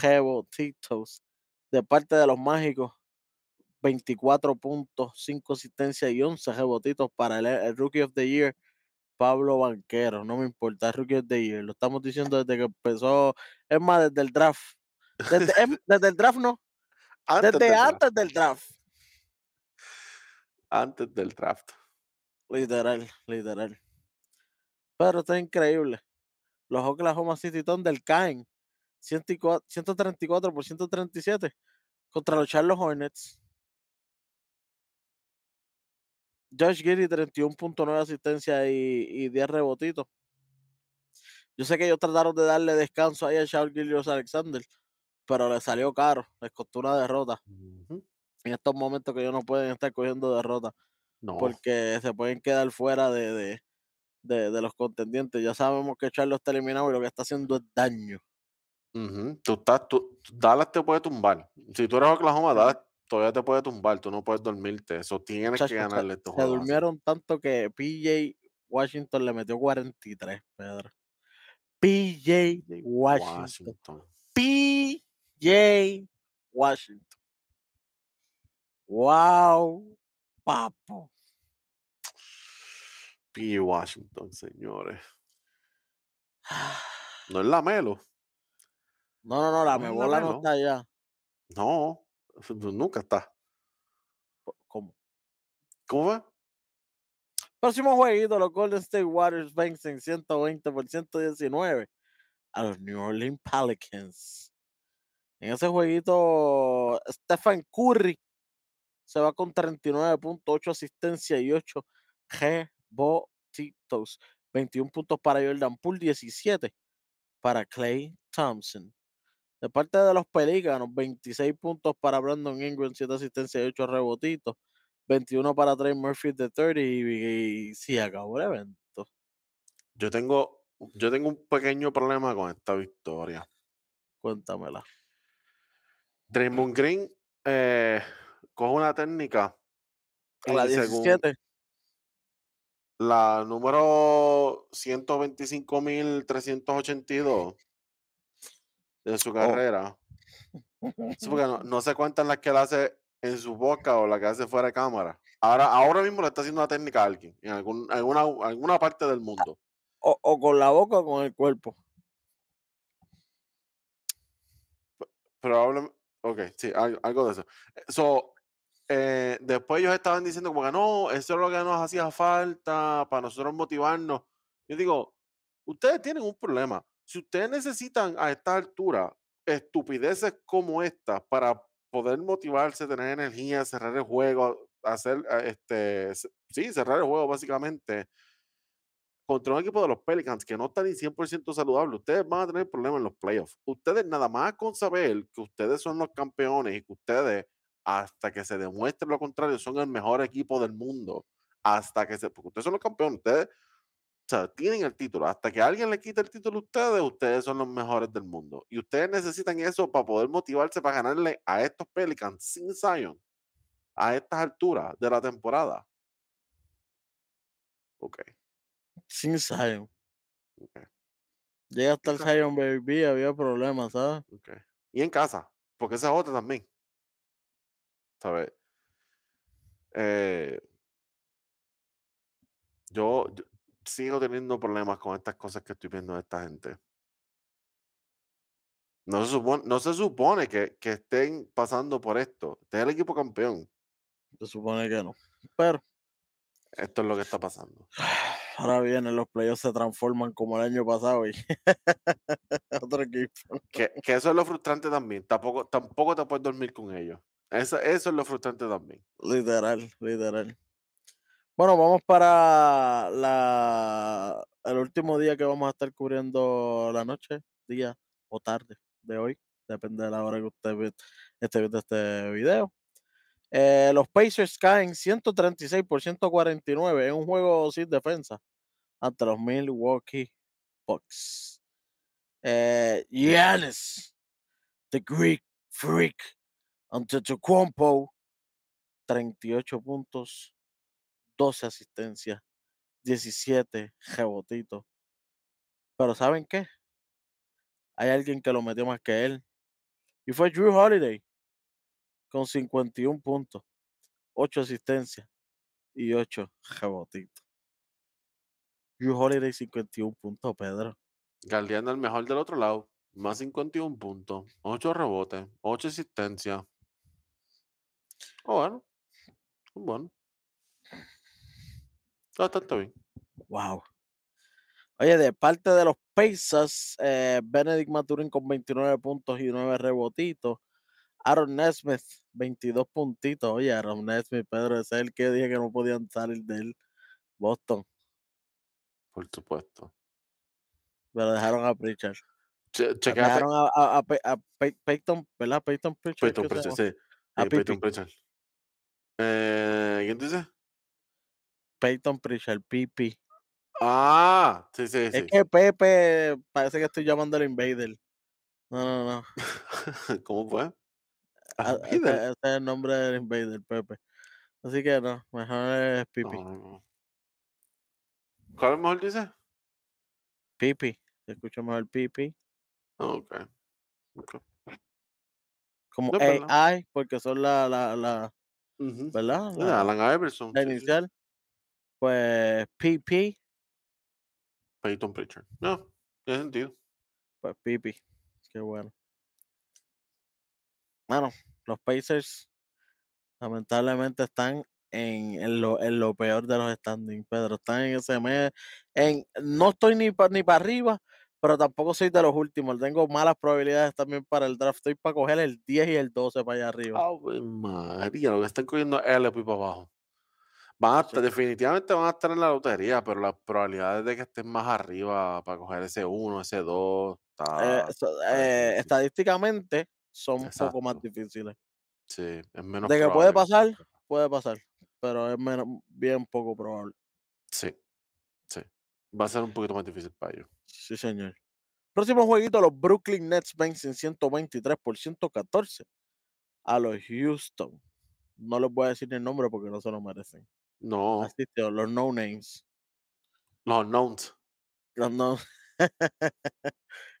rebotitos. De parte de los mágicos, 24 puntos, 5 asistencias y 11 rebotitos para el, el Rookie of the Year, Pablo Banquero. No me importa, Rookie of the Year. Lo estamos diciendo desde que empezó. Es más, desde el draft. Desde, desde el draft, no. Antes Desde del draft. antes del draft. Antes del draft. Literal, literal. Pero está increíble. Los Oklahoma City Thunder caen 104 134 por 137 contra los Charlotte Hornets. Josh Giddy 31.9 asistencia y, y 10 rebotitos. Yo sé que ellos trataron de darle descanso ahí a Charles Gillius Alexander, pero les salió caro, les costó una derrota. En estos momentos que ellos no pueden estar cogiendo derrotas No. porque se pueden quedar fuera de, de, de- de los contendientes. Ya sabemos que Charles está eliminado y lo que está haciendo es daño. Tú estás, tú, Dallas te puede tumbar. Si tú eres Oklahoma. Dallas todavía te puede tumbar. Tú no puedes dormirte. Eso tienes que ganarle estos se durmieron tanto que PJ Washington le metió 43, Pedro. PJ. Washington. PJ Washington. Wow, papo. P. Washington, señores. No es la Melo. No, no, no, la No mebola no está allá. No. eso Nunca está. ¿Cómo? ¿Cómo fue? Próximo jueguito, los Golden State Warriors vencen 120 por 119 a los New Orleans Pelicans. En ese jueguito, Stephen Curry se va con 39.8 asistencia y 8 rebotitos. 21 puntos para Jordan Poole, 17 para Clay Thompson. De parte de los Pelícanos, 26 puntos para Brandon Ingram, 7 asistencias y 8 rebotitos. 21 para Trey Murphy de 30 y, y sí, acabó el evento. Yo tengo, yo tengo un pequeño problema con esta victoria. Cuéntamela. Draymond Green eh, coge una técnica A la y según 17. La número 125.382 de su Oh. carrera. Sí, porque no, no se cuentan las que él hace en su boca o las que hace fuera de cámara. Ahora, ahora mismo le está haciendo una técnica a alguien en algún, alguna, alguna parte del mundo. O, o con la boca o con el cuerpo. Probablemente. Ok, sí, algo, algo de eso. So, eh, después ellos estaban diciendo como que no, eso es lo que nos hacía falta para nosotros motivarnos. Yo digo, ustedes tienen un problema. Si ustedes necesitan a esta altura estupideces como esta para poder motivarse, tener energía, cerrar el juego, hacer, eh, este, sí, cerrar el juego básicamente, contra un equipo de los Pelicans que no está ni 100% saludable, ustedes van a tener problemas en los playoffs. Ustedes nada más con saber que ustedes son los campeones y que ustedes, hasta que se demuestre lo contrario, son el mejor equipo del mundo, hasta que se, porque ustedes son los campeones, ustedes, o sea, tienen el título, hasta que alguien le quite el título a ustedes, ustedes son los mejores del mundo. Y ustedes necesitan eso para poder motivarse para ganarle a estos Pelicans sin Zion, a estas alturas de la temporada. Ok, Sin Zion. ok. Llega hasta el. Zion Baby, había problemas, ¿sabes? Ok. Y en casa, porque esa es otra también. ¿Sabes? Eh, yo, yo sigo teniendo problemas con estas cosas que estoy viendo de esta gente. No se supone, no se supone que, que estén pasando por esto. Este es el equipo campeón. Se supone que no. Pero Esto es lo que está pasando. ahora vienen los playoffs se transforman como el año pasado y otro equipo. Que, que eso es lo frustrante también. Tampoco, tampoco te puedes dormir con ellos. Eso, eso es lo frustrante también. Literal, literal. Bueno, vamos para la el último día que vamos a estar cubriendo la noche, día o tarde de hoy, depende de la hora que usted esté viendo este video. Eh, los Pacers caen 136 por 149 en un juego sin defensa ante los Milwaukee Bucks. Eh, Giannis, the Greek Freak, Antetokounmpo, 38 puntos, 12 asistencias, 17 rebotitos. Pero ¿saben qué? Hay alguien que lo metió más que él. Y fue Drew Holiday con 51 puntos, 8 asistencias y 8 rebotitos. Drew Holiday 51 puntos, Pedro. Guardián el mejor del otro lado. Más 51 puntos, 8 rebotes, 8 asistencias. Oh, bueno. Bueno. Bastante bien. Wow. Oye, de parte de los Pacers, eh, Benedict Maturin con 29 puntos y 9 rebotitos. Aaron Nesmith, 22 puntitos. Oye, Aaron Nesmith, Pedro, ese es el que dije que no podían salir de él. Boston, Por supuesto. pero dejaron a Pritchard. Che- Ah. Dejaron a, a, a, Pe- a Pe- Peyton, ¿verdad? Peyton Pritchard. Peyton Pritchard, sí. A sí, Peyton Pipi. Pritchard. Eh, ¿Quién dice? Peyton Pritchard, PP. Ah, sí, sí, Es sí. que Pepe, parece que estoy llamando al Invader. No, no, no. ¿Cómo fue? Ese, es el nombre del Invader, Pepe. Así que no, mejor es Pipi. No, no, no. ¿Cuál es mejor dice? Pipi. Se escucha mejor Pipi. Ah, ok. ok. Como No. AI, porque son la, la, la. ¿verdad? La, Alan Iverson. la sí, sí. inicial. Pues PP, Peyton Pritchard. No, tiene sentido. pues Pipi. Qué bueno. Bueno, los Pacers lamentablemente están en, en lo, en lo peor de los standings, Pedro. Están en ese mes. En, no estoy ni para ni para arriba, pero tampoco soy de los últimos. Tengo malas probabilidades también para el draft. Estoy para coger el 10 y el 12 para allá arriba. Ave María, lo que están cogiendo es el para abajo. Van a estar- Chacho. definitivamente van a estar en la lotería, pero las probabilidades de que estén más arriba para coger ese 1, ese 2, Eh, está, eh, estadísticamente son un poco más difíciles. Sí, es menos De que puede pasar, puede pasar. pero es menos, bien poco probable. Sí, sí. Va a ser un poquito más difícil para ellos. Sí, señor. Próximo jueguito, los Brooklyn Nets vencen 123 por 114 a los Houston. No les voy a decir el nombre porque no se lo merecen. No, Así que los no names. los unknowns. Los no.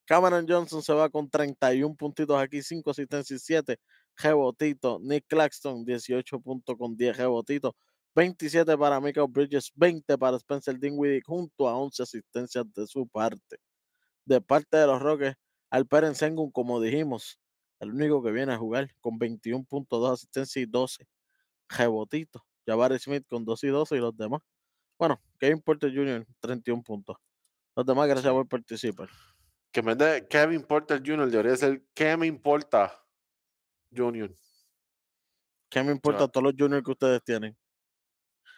Cameron Johnson se va con 31 puntitos aquí, 5 asistencias y 7 rebotitos. Nick Claxton, 18 puntos con 10 rebotitos. 27 para Michael Bridges, 20 para Spencer Dinwiddie, junto a 11 asistencias de su parte. De parte de los Rockets, Alperen Sengun, como dijimos, el único que viene a jugar con 21 puntos, 2 asistencias y 12 rebotitos. Jabari Smith con 2 y 12 y los demás. Bueno, Kevin Porter Jr., 31 puntos. Los demás, gracias por participar. Que vez de Kevin Porter Jr. debería ser ¿Qué me importa Junior? ¿Qué me importa todos los juniors que ustedes tienen?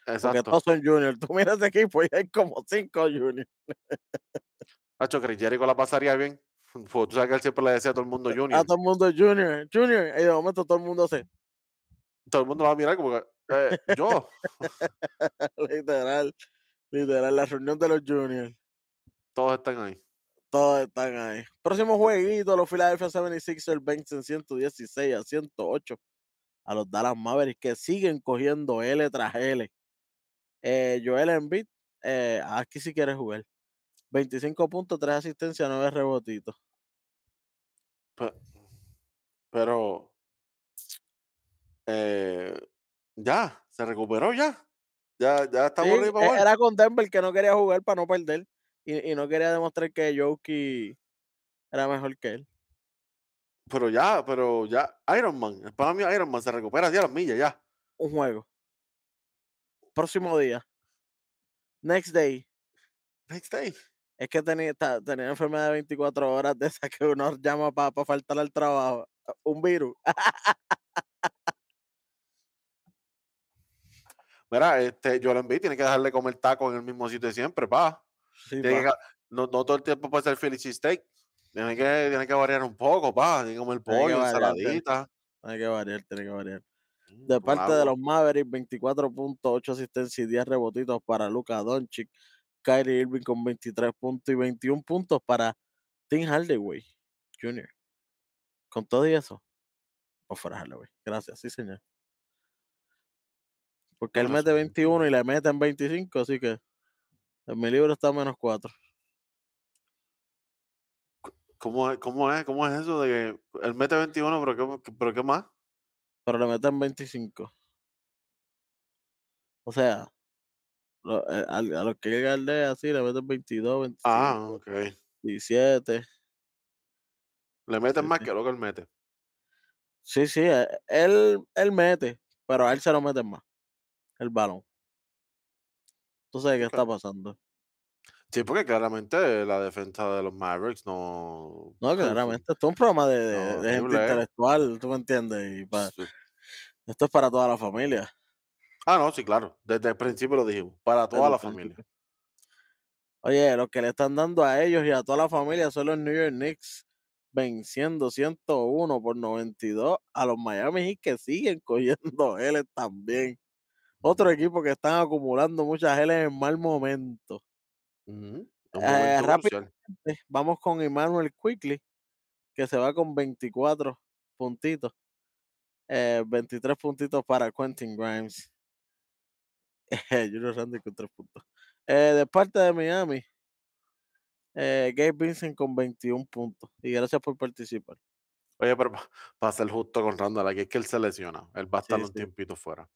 Porque Exacto. todos son juniors. Tú miras ese equipo y hay como 5 juniors. Hacho, Chris Jericho la pasaría bien. Pues tú sabes que él siempre le decía a todo el mundo A Junior. todo el mundo es junior, junior. Y de momento todo el mundo se. Todo el mundo va a mirar como que, eh, yo. literal, literal, la reunión de los juniors. Todos están ahí. Todos están ahí. Próximo jueguito, los Philadelphia 76ers vencen 116 a 108 a los Dallas Mavericks que siguen cogiendo L tras L. Eh, Joel Embiid, eh, aquí si quieres jugar. 25 puntos, 3 asistencias, 9 rebotitos. Pe- Pero, eh, ya, se recuperó ya. Ya, ya estamos Sí, e- era con Denver que no quería jugar para no perder y, y no quería demostrar que Jokic era mejor que él. Pero ya, pero ya, Iron Man, para mí Iron Man se recupera ya a las millas, ya. Un juego. Próximo día. Next day. Next day. Es que tenía, tenía enfermedad de 24 horas de esa que uno llama para faltar al trabajo. Un virus. Mira, este, Joel Embiid tiene que dejarle de comer tacos en el mismo sitio de siempre, pa. Sí, que no, no todo el tiempo puede ser Philly steak. Tiene que, tiene que variar un poco, pa. Tiene que comer Tiene que pollo, ensaladita. Tiene que variar, tiene que variar. mm, De con parte de los Mavericks, 24 puntos, 8 asistencias y 10 rebotitos para Luka Doncic. Kyrie Irving con 23 puntos y 21 puntos para Tim Hardaway Jr. Con todo y eso, por fuera Hardaway. Gracias, sí, señor. Porque él mete razón, 21 y le meten 25, así que en mi libro está menos 4. ¿Cómo es, cómo, es, ¿Cómo es eso de que él mete 21, pero qué, pero qué más? Pero le meten 25. O sea, eh, a, a los que llega el de así le meten 22, 25, Ah, ok. 17. Le meten más que lo que él mete. Sí, sí, eh, él, él mete, pero a él se lo meten más. El balón. Entonces, ¿qué Ok. está pasando? Sí, porque claramente la defensa de los Mavericks no. No, claramente, esto es un programa de, de- No, de gente ¿eh? intelectual, tú me entiendes. Y Sí. esto es para toda la familia. Ah, no, sí, claro. Desde el principio lo dijimos. Para toda desde la familia. Oye, lo que le están dando a ellos y a toda la familia son los New York Knicks venciendo 101 por 92 a los Miami Heat que siguen cogiendo L también. Otro equipo que están acumulando muchas L en mal momento. Ujú, Un Eh, crucial. Eh, Vamos con Emmanuel Quickly, que se va con 24 puntitos. Eh, 23 puntitos para Quentin Grimes. Julio Randy con 3 puntos. Eh, de parte de Miami, eh, Gabe Vincent con 21 puntos. Y gracias por participar. Oye, pero para ser justo con Randall, aquí es que él se lesiona. Él va a estar Sí, un sí. tiempito fuera.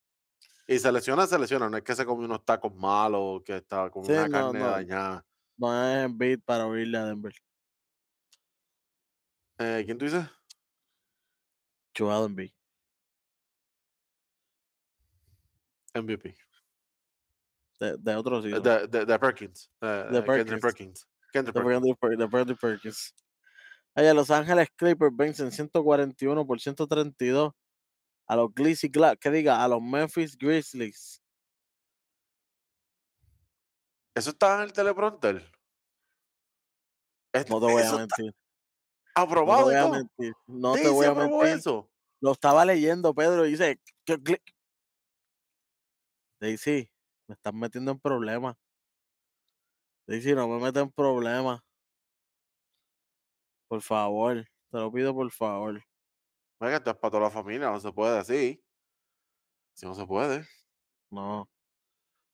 Y se lesiona, se lesiona. No es que se comió unos tacos malos, que está con Sí, una no, carne no. dañada. No es en beat para oírle a Denver. Eh, ¿Quién tú dices? Joel Embiid. MVP. De, de otro Eh, sitio. De, de, de Perkins. eh, De eh, Perkins. Perkins. Kendrick De Perkins. De Brandon Perkins. Oye, Los Ángeles Clippers vencen 141 por 132 a los Grizzlies, Gla- que diga, a los Memphis Grizzlies. Eso está en el teleprompter. No te voy a mentir. No te aprobado voy a mentir. No te voy a mentir. eso. Lo estaba leyendo, Pedro, y dice Daisy, me estás metiendo en problemas. Daisy, no me metas en problemas. Por favor, te lo pido por favor. Venga, esto es para toda la familia, no se puede así. Si no se puede. No.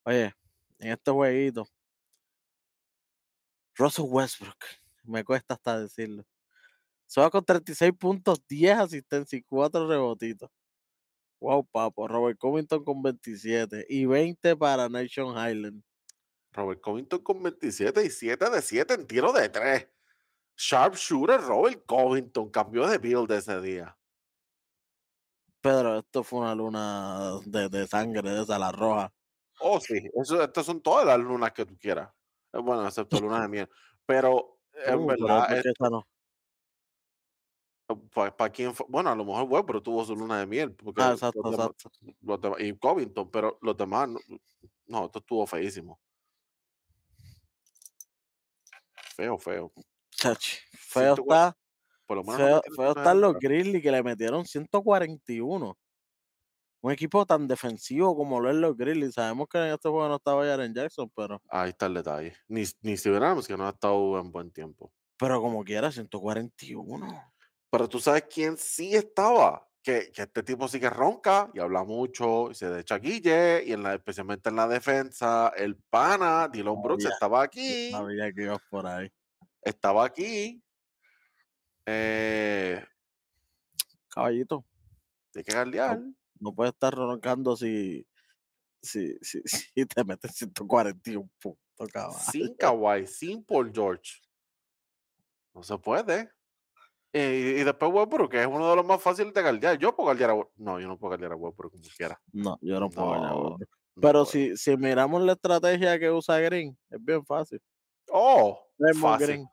Oye, en este jueguito, Russell Westbrook, me cuesta hasta decirlo. Se va con 36 puntos, 10 asistencias y 4 rebotitos. Wow, papo. Robert Covington con 27 y 20 para Nation Highland. Robert Covington con 27 y 7 de 7 en tiro de 3. Sharpshooter Robert Covington cambió de build ese día. Pedro, esto fue una luna de, de sangre, de esa, la roja. Oh, sí, eso, estas son todas las lunas que tú quieras. Eh, Bueno, excepto luna de miel. Pero en Uh, pero verdad, es no. para quién fue? Bueno, a lo mejor Westbrook tuvo su luna de miel. Porque Ah, los exacto, demás- exacto. los demás- y Covington, pero los demás, no, no, esto estuvo feísimo. Feo, feo. Chachi, feo 104 está, Por lo menos no feo, feo están los. Grizzlies que le metieron 141. Un equipo tan defensivo como lo es los Grizzlies. Sabemos que en este juego no estaba Jaren Jackson, pero, Ahí está el detalle. Ni, ni si Adams, que no ha estado en buen tiempo. pero como quiera, 141. Pero tú sabes quién sí estaba. Que, que este tipo sí que ronca y habla mucho y se echa guille y en la, especialmente en la defensa, el pana, Dylan Brooks, estaba aquí, sabía que ibas por ahí. estaba aquí. Eh, Caballito, hay que galdear. no puedes estar roncando si, si, si, si te metes 141 puntos, caballo. Sin Kawhi, sin Paul George. No se puede. Eh, y, y después Westbrook, que es uno de los más fáciles de galdear. Yo puedo galdear a Westbrook. No, yo no puedo galdear a Westbrook como quiera. No, yo no puedo No, Westbrook. no Pero puedo. si, si miramos la estrategia que usa Green, es bien fácil. Oh, fácil. Green,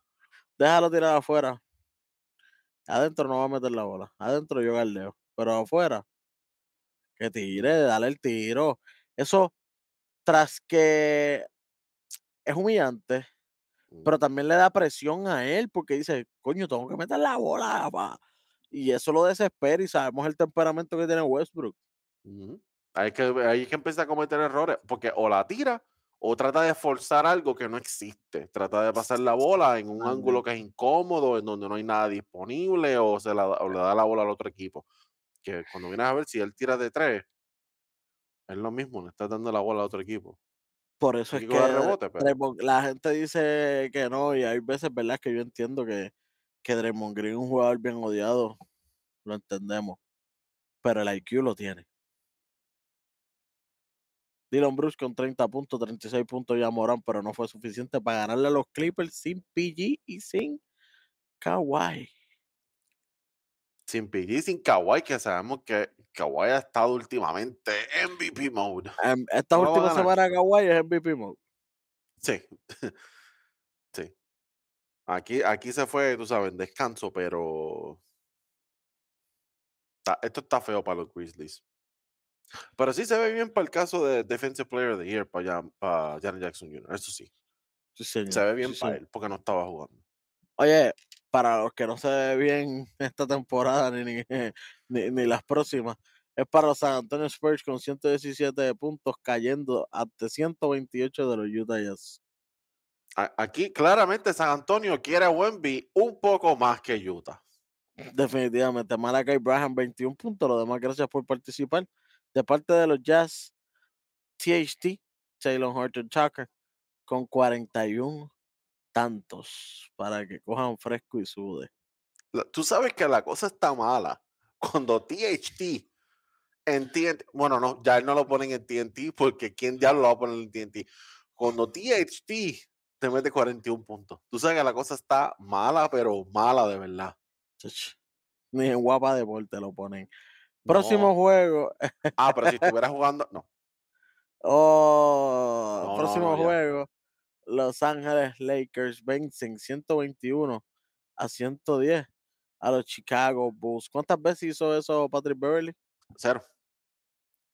déjalo tirar afuera. Adentro no va a meter la bola. Adentro yo galdeo. Pero afuera, que tire, dale el tiro. Eso, tras que es humillante, pero también le da presión a él porque dice, coño, tengo que meter la bola. pa". Y eso lo desespera y sabemos el temperamento que tiene Westbrook. Hay que, hay que empezar a cometer errores, porque o la tira o trata de forzar algo que no existe. Trata de pasar la bola en un ángulo que es incómodo, en donde no hay nada disponible, o, se la, o le da la bola al otro equipo. Que cuando vienes a ver, si él tira de tres, es lo mismo, le está dando la bola al otro equipo. Por eso es que rebote, pero la gente dice que no, y hay veces, ¿verdad? Que yo entiendo que, que Draymond Green es un jugador bien odiado, lo entendemos, pero el IQ lo tiene. Dylan Brooks con 30 puntos, 36 puntos ya Morán, pero no fue suficiente para ganarle a los Clippers sin PG y sin Kawhi. sin PG, sin Kawhi, que sabemos que Kawhi ha estado últimamente MVP mode. Em, esta No última semana Kawhi es MVP mode. Sí. sí. Aquí, aquí se fue, tú sabes, en descanso, pero. está- esto está feo para los Grizzlies. Pero sí se ve bien para el caso de Defensive Player of the Year para, Jan- para Jaren Jackson Jr. Eso sí. Sí, señor, Se ve bien sí, para señor. él porque no estaba jugando. Oye, para los que no se ve bien esta temporada ni, ni, ni- ni las próximas, es para los San Antonio Spurs con 117 puntos cayendo ante 128 de los Utah Jazz. Aquí claramente San Antonio quiere a Wemby un poco más que Utah. Definitivamente, Malakai Braham 21 puntos, los demás gracias por participar. De parte de los Jazz, THT, Taylor Horton Tucker, con 41 tantos para que cojan fresco y sude. Tú sabes que la cosa está mala cuando THT en TNT, bueno, no, ya él no lo ponen en TNT porque quién ya lo va a poner en TNT. Cuando THT te mete 41 puntos, tú sabes que la cosa está mala, pero mala de verdad. Ni en guapa deporte lo ponen. Próximo No. juego. Ah, pero si estuviera jugando, no. Oh, No, próximo no, juego. Los Ángeles Lakers vencen 121 a 110 a los Chicago Bulls. ¿Cuántas veces hizo eso Patrick Beverly? Cero.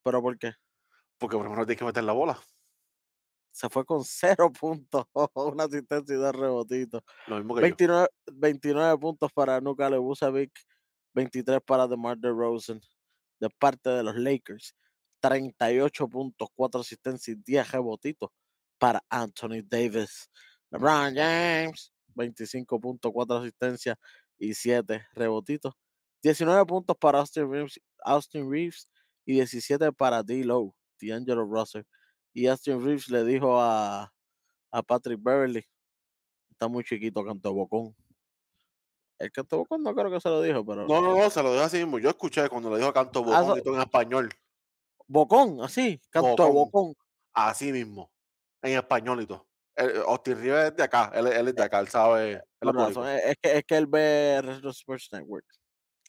¿Pero por qué? Porque primero tienes que meter la bola. Se fue con cero puntos, una asistencia y dos rebotitos. Lo mismo que yo. 29, 29 puntos para Nukale Vucevic, 23 para DeMar DeRozan de parte de los Lakers. 38 puntos, 4 asistencias y 10 rebotitos para Anthony Davis. LeBron James, 25 puntos, 4 asistencias y 7 rebotitos. 19 puntos para Austin Reeves, Austin Reeves y 17 para D-Low, D'Angelo Russell. Y Austin Reeves le dijo a, a Patrick Beverly, está muy chiquito Canto Bocón. El Canto Bocón no creo que se lo dijo, pero... No, no, no, se lo dijo así mismo. Yo escuché cuando lo dijo Canto Ah, Bocón so- en español. Bocón, así, Canto Bocón. Bocón. Así mismo. En español y todo. El- Austin Rivers es de acá. Él, él es de acá. Él sabe. Él es, es, que, es que él ve Retro Sports Network.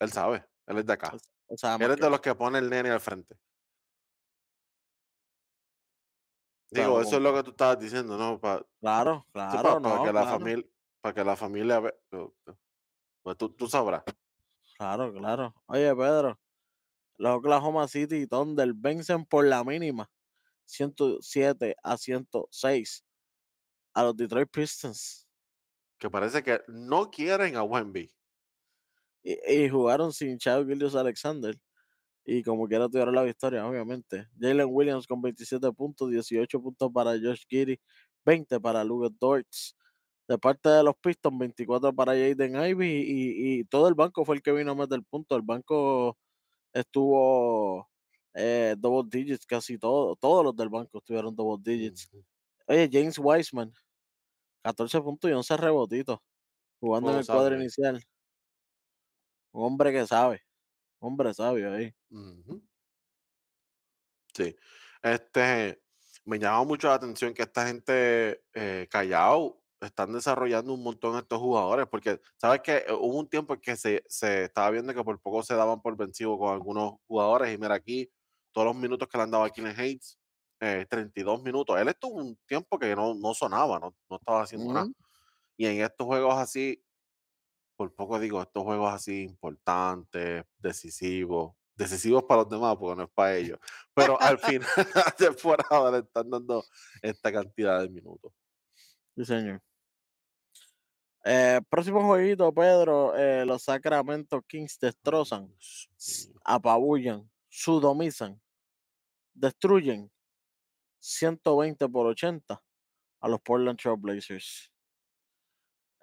él sabe. Él es de acá. Él, es de los que pone el nene al frente. Claro, Digo, eso es lo que tú estabas diciendo, ¿no? Pa- Claro, para, claro, para no, que la claro, familia, para que la familia ve- pues tú, tú sabrás. claro, claro. Oye, Pedro, los Oklahoma City Thunder vencen por la mínima 107 a 106 a los Detroit Pistons Que parece que no quieren a Wemby. y, y jugaron sin Chao Gildius Alexander y como quiera tuvieron la victoria, obviamente. Jalen Williams con 27 puntos, 18 puntos para Josh Giddy, 20 para Lucas Dortz. De parte de los Pistons, 24 para Jaden Ivy y, y todo el banco fue el que vino a meter punto. El banco estuvo eh, double digits casi todo. Todos los del banco estuvieron double digits. Oye, James Wiseman, 14 puntos y 11 rebotitos, jugando en el cuadro inicial. Un hombre que sabe, un hombre sabio ahí. Sí. Este, me llama mucho la atención que esta gente eh, callado están desarrollando un montón estos jugadores, porque sabes que eh, hubo un tiempo en que se, se estaba viendo que por poco se daban por vencido con algunos jugadores, y mira aquí, todos los minutos que le han dado a Keenan Hayes, eh, 32 minutos. Él estuvo un tiempo que no, no sonaba, no, no estaba haciendo nada. Ujú. Y en estos juegos así, por poco digo, estos juegos así importantes, decisivos, decisivos para los demás, porque no es para ellos, pero al final de temporada le están dando esta cantidad de minutos. Sí, señor. Eh, próximo jueguito, Pedro. eh, los Sacramento Kings destrozan, apabullan, sudomizan, destruyen 120 por 80 a los Portland Trail Blazers.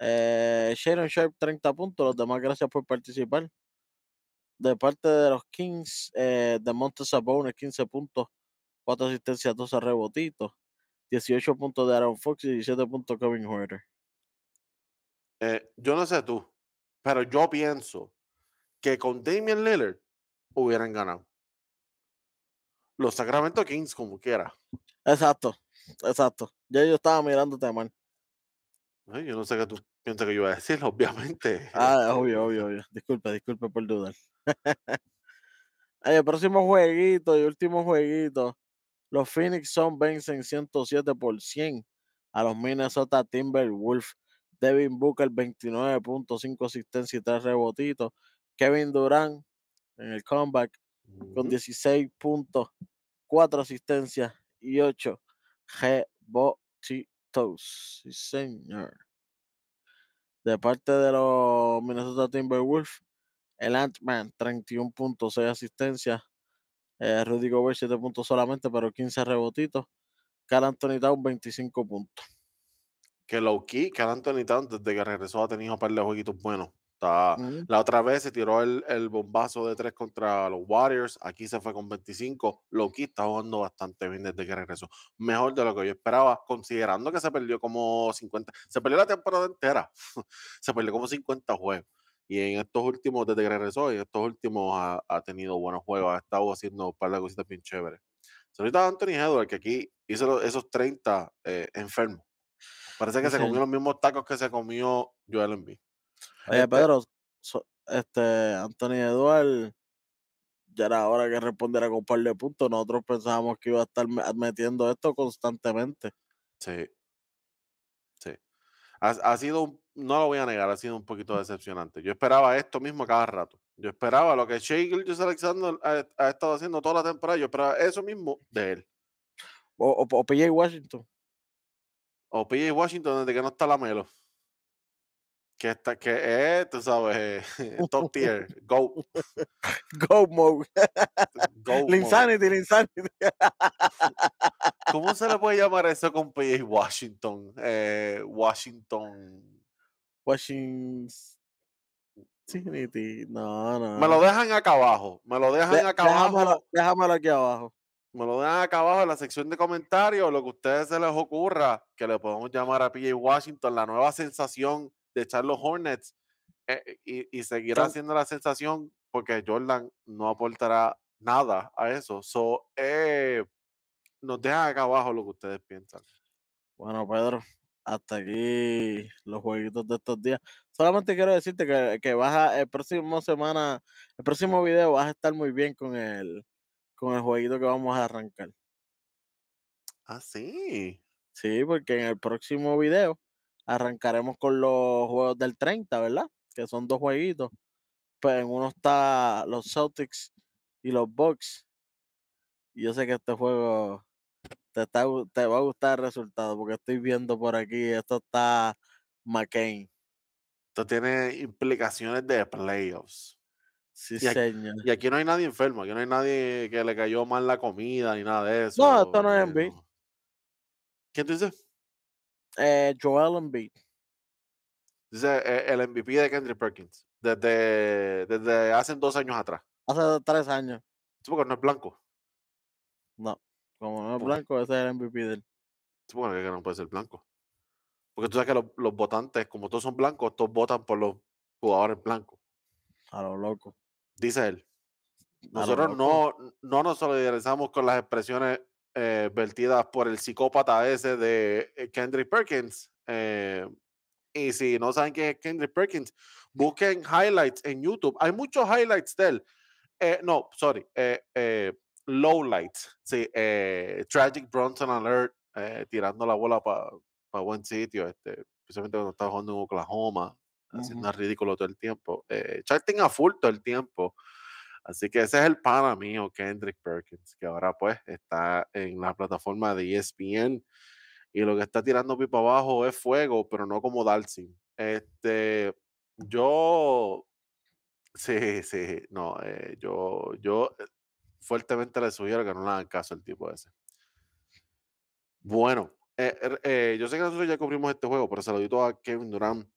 Eh, Sharon Sharp, 30 puntos. Los demás, gracias por participar. De parte de los Kings, de Montes Sabonis, 15 puntos, 4 asistencias, 12 rebotitos, 18 puntos de Aaron Fox y 17 puntos Kevin Huerter. Eh, yo no sé tú, pero yo pienso que con Damian Lillard hubieran ganado. Los Sacramento Kings, como quiera. Exacto, exacto. Ya yo estaba mirándote mal. Ay, Yo no sé qué tú piensas que yo iba a decir, obviamente. Ah, obvio, obvio, obvio. Disculpe, disculpe por dudar. el próximo jueguito y último jueguito. Los Phoenix Suns vencen 107 por 100 a los Minnesota Timberwolves. Devin Booker 29.5 asistencia y 3 rebotitos. Kevin Durant en el comeback con Ujú. 16 puntos, 4 asistencias y 8 rebotitos. Sí, señor. De parte de los Minnesota Timberwolves, el Ant-Man, 31 puntos, 6 asistencias. Eh, Rudy Gobert, 7 puntos solamente, pero 15 rebotitos. Carl Anthony Town, 25 puntos. Que low key, que Anthony Town desde que regresó ha tenido un par de jueguitos buenos. Está, Ujú. la otra vez se tiró el, el bombazo de tres contra los Warriors. Aquí se fue con 25. Low key está jugando bastante bien desde que regresó. Mejor de lo que yo esperaba, considerando que se perdió como 50. Se perdió la temporada entera. se perdió como 50 juegos. Y en estos últimos, desde que regresó, en estos últimos ha, ha tenido buenos juegos. Ha estado haciendo un par de cositas bien chéveres. So, ahorita Anthony Edwards, que aquí hizo esos 30 eh, enfermos. Parece que Sí, se comió los mismos tacos que se comió Joel Embiid. Oye, Este, Pedro, so- este, Anthony Eduard, ya era hora que respondiera con un par de puntos. Nosotros pensábamos que iba a estar metiendo esto constantemente. Sí. Sí. Ha, ha sido, un- no lo voy a negar, ha sido un poquito decepcionante. Yo esperaba esto mismo cada rato. Yo esperaba lo que Shea Gilgeous Alexander ha, ha estado haciendo toda la temporada. Yo esperaba eso mismo de él. O, o, o PJ Washington. O PJ Washington desde que no está la Melo. que, está, que es, tú sabes, top tier, go, Go mode. go. La mode. insanity, la insanity. ¿Cómo se le puede llamar eso con PJ Washington? Eh, Washington. Washington. No, no. Me lo dejan acá abajo. Me lo dejan De- acá déjamelo, abajo. déjamelo aquí abajo. Me lo dejan acá abajo en la sección de comentarios. Lo que a ustedes se les ocurra, que le podemos llamar a PJ Washington la nueva sensación de echar los Hornets. eh, y, y seguirá siendo la sensación porque Jordan no aportará nada a eso. So, eh, nos dejan acá abajo lo que ustedes piensan. Bueno, Pedro, hasta aquí los jueguitos de estos días. Solamente quiero decirte que, que vas a, el próximo semana, el próximo video vas a estar muy bien con el, con el jueguito que vamos a arrancar. Ah, sí. Sí, porque en el próximo video arrancaremos con los juegos del 30, ¿verdad? Que son dos jueguitos. Pues en uno está los Celtics y los Bucks. Y yo sé que este juego te, está te va a gustar el resultado, porque estoy viendo por aquí, esto está McCain. Esto tiene implicaciones de playoffs. Sí, Y aquí- señor. Y aquí no hay nadie enfermo, aquí no hay nadie que le cayó mal la comida ni nada de eso. No, esto no es eh, Embiid. no. ¿Quién tú dices? Eh, Joel Embiid. Dice eh, el MVP de Kendrick Perkins. Desde, desde hace dos años atrás. Hace tres años. Sí, porque no es blanco. No. Como no es blanco, ese es el MVP del. Sí, porque que no puede ser blanco. Porque tú sabes que los, los votantes, como todos son blancos, todos votan por los jugadores blancos. A lo loco. Dice él. A lo Nosotros no, no nos solidarizamos con las expresiones eh, vertidas por el psicópata ese de eh, Kendrick Perkins. eh, y si no saben quién es Kendrick Perkins, busquen highlights en YouTube. Hay muchos highlights de él. Eh, no, sorry. Eh, eh, lowlights. Sí, Tragic Bronson Alert, tirando la bola para buen sitio, este, especialmente cuando estaba jugando en Oklahoma, haciendo ridículo todo el tiempo. Eh, charting a full todo el tiempo. Así que ese es el pana mío, Kendrick Perkins, que ahora pues está en la plataforma de ESPN y lo que está tirando pipa abajo es fuego, pero no como Dalsin. Este, yo, sí, sí, no, eh, yo, yo eh, fuertemente le sugiero que no le hagan caso al tipo ese. Bueno, eh, eh, yo sé que nosotros ya cubrimos este juego, pero saludito a Kevin Durant.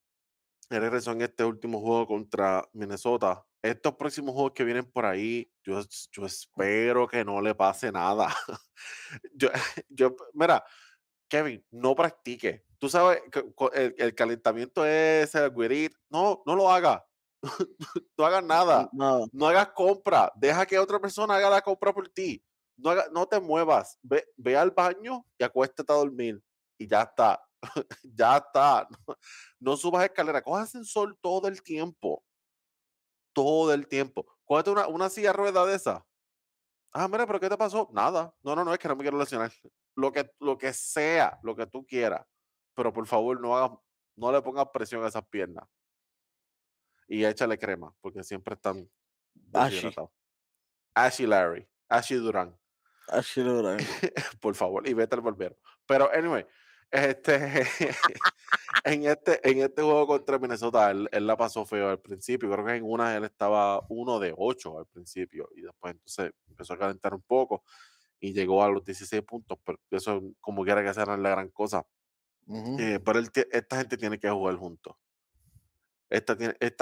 Él regresó en este último juego contra Minnesota. Estos próximos juegos que vienen por ahí, yo, yo espero que no le pase nada. yo, yo, mira, Kevin, no practique. Tú sabes el, el calentamiento es el guirit. No, no lo haga. no hagas nada. No, No hagas compra. Deja que otra persona haga la compra por ti. No, haga- no te muevas. Ve, ve al baño y acuéstate a dormir. Y ya está. ya está. No, no subas escalera. Cojas el sol todo el tiempo. Todo el tiempo. Cógete una, una silla rueda de esa. Ah, mira, pero ¿qué te pasó? Nada. No, no, no, es que no me quiero lesionar. Lo que, lo que sea, lo que tú quieras. Pero por favor, no hagas, no le pongas presión a esas piernas. Y échale crema, porque siempre están Ashy. Ashy Larry, Ashy Durán, Así lo por favor, y vete al barbero. Pero, anyway, este, en, este, en este juego contra Minnesota, él, él la pasó feo al principio. Creo que en una él estaba uno de 8 al principio, y después entonces empezó a calentar un poco y llegó a los 16 puntos, pero eso como quiera que sea no es la gran cosa. Eh, pero él esta gente tiene que jugar juntos. Esta,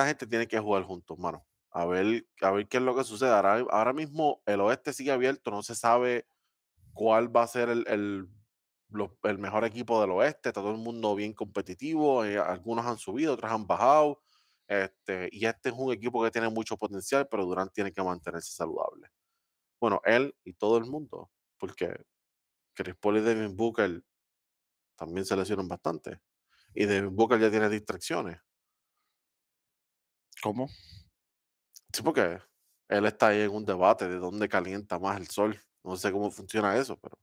gente tiene que jugar juntos, mano. A ver, a ver qué es lo que sucede. Ahora, ahora mismo el oeste sigue abierto, no se sabe cuál va a ser el, el, lo- el mejor equipo del oeste. Está todo el mundo bien competitivo. eh, algunos han subido, otros han bajado. Este, y este es un equipo que tiene mucho potencial, pero Durant tiene que mantenerse saludable. Bueno, él y todo el mundo, porque Chris Paul y Devin Booker también se lesionan bastante. Y Devin Booker ya tiene distracciones. ¿Cómo? Sí, porque él está ahí en un debate de dónde calienta más el sol. No sé cómo funciona eso, pero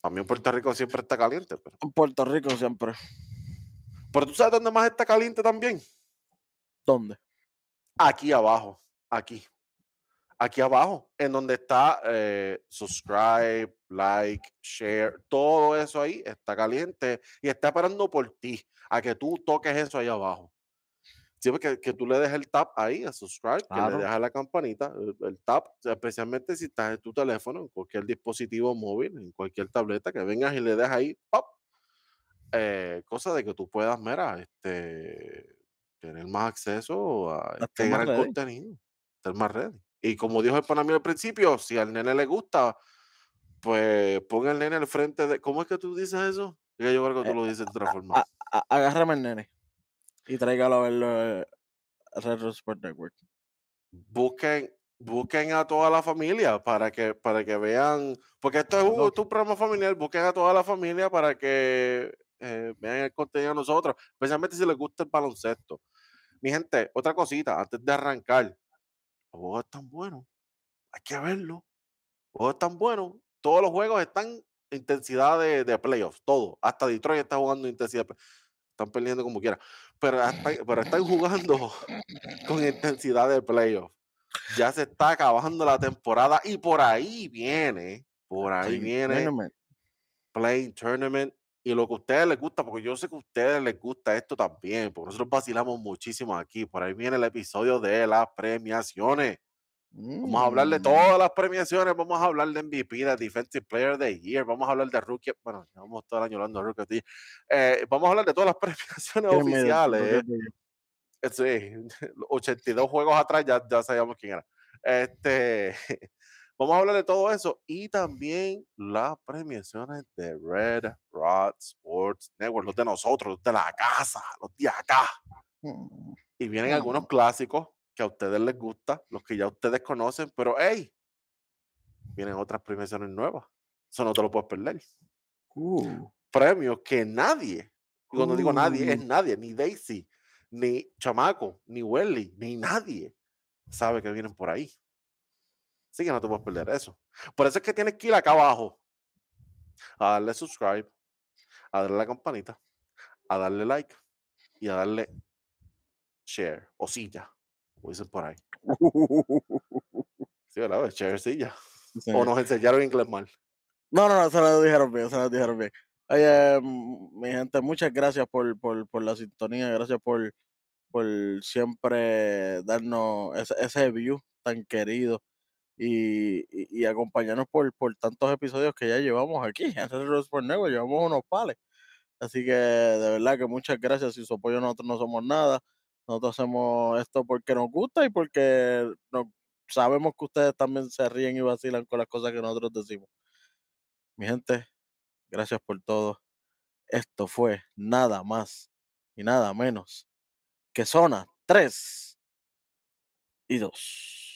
también Puerto Rico siempre está caliente. Pero, En Puerto Rico siempre. pero tú sabes dónde más está caliente también. ¿Dónde? Aquí abajo, aquí. Aquí abajo, en donde está eh, subscribe, like, share, todo eso ahí está caliente y está esperando por ti, a que tú toques eso ahí abajo. Sí, porque que tú le des el tap ahí a subscribe, que le dejas la campanita, el, el tap, especialmente si estás en tu teléfono, en cualquier dispositivo móvil, en cualquier tableta, que vengas y le des ahí, ¡pop! eh, cosa de que tú puedas, mira, este, tener más acceso a este gran ready. contenido, estar más ready. Y como dijo el pana mío al principio, si al nene le gusta, pues pon al nene al frente de. ¿Cómo es que tú dices eso? Que yo creo que tú Eh, lo dices de otra forma. a a agárrame al nene y tráigalo a verlo, eh, a Retro Sport Network. Busquen, busquen a toda la familia para que, para que vean, porque esto es un, Claro. esto es un programa familiar, busquen a toda la familia para que eh, vean el contenido de nosotros, especialmente si les gusta el baloncesto. Mi gente, otra cosita, antes de arrancar, los juegos están buenos, hay que verlo. Los juegos están buenos, todos los juegos están intensidad de, de playoffs, todo. Hasta Detroit está jugando intensidad. Están perdiendo como quiera, pero, hasta- pero están jugando con intensidad de playoffs. Ya se está acabando la temporada y por ahí viene, por ahí Play viene Tournament. Playing Tournament y lo que a ustedes les gusta, porque yo sé que a ustedes les gusta esto también, porque nosotros vacilamos muchísimo aquí. Por ahí viene el episodio de las premiaciones. Vamos a hablar de Mm, todas las premiaciones, vamos a hablar de MVP, de Defensive Player of the Year, vamos a hablar de Rookie, bueno, llevamos todo el año hablando de Rookie. Eh, vamos a hablar de todas las premiaciones oficiales. Eh. Year. Sí, 82 juegos atrás ya, ya sabíamos quién era. Este, vamos a hablar de todo eso y también las premiaciones de Red Rod Sports Network, los de nosotros, los de la casa, los de acá. Mm, Y vienen algunos clásicos que a ustedes les gusta, los que ya ustedes conocen, pero hey, vienen otras premiaciones nuevas. Eso no te lo puedes perder. uh, Premios que nadie, y cuando digo nadie, es uh. nadie, ni Daisy, ni Chamaco, ni Welly, ni nadie sabe que vienen por ahí. Así que no te puedes perder eso. Por eso es que tienes que ir acá abajo a darle subscribe, a darle la campanita, a darle like y a darle share o silla, como dicen por ahí. Sí, ¿verdad? Share silla. Sí. O nos enseñaron inglés mal. No, no, no, se lo dijeron bien, se lo dijeron bien. Oye, mi gente, muchas gracias por, por, por la sintonía, gracias por, por siempre darnos ese, ese view tan querido y, y, y acompañarnos por, por tantos episodios que ya llevamos aquí en llevamos unos pales. Así que de verdad que muchas gracias, sin su apoyo nosotros no somos nada, nosotros hacemos esto porque nos gusta y porque sabemos que ustedes también se ríen y vacilan con las cosas que nosotros decimos. Mi gente, gracias por todo. Esto fue nada más y nada menos que Zona 3 y 2.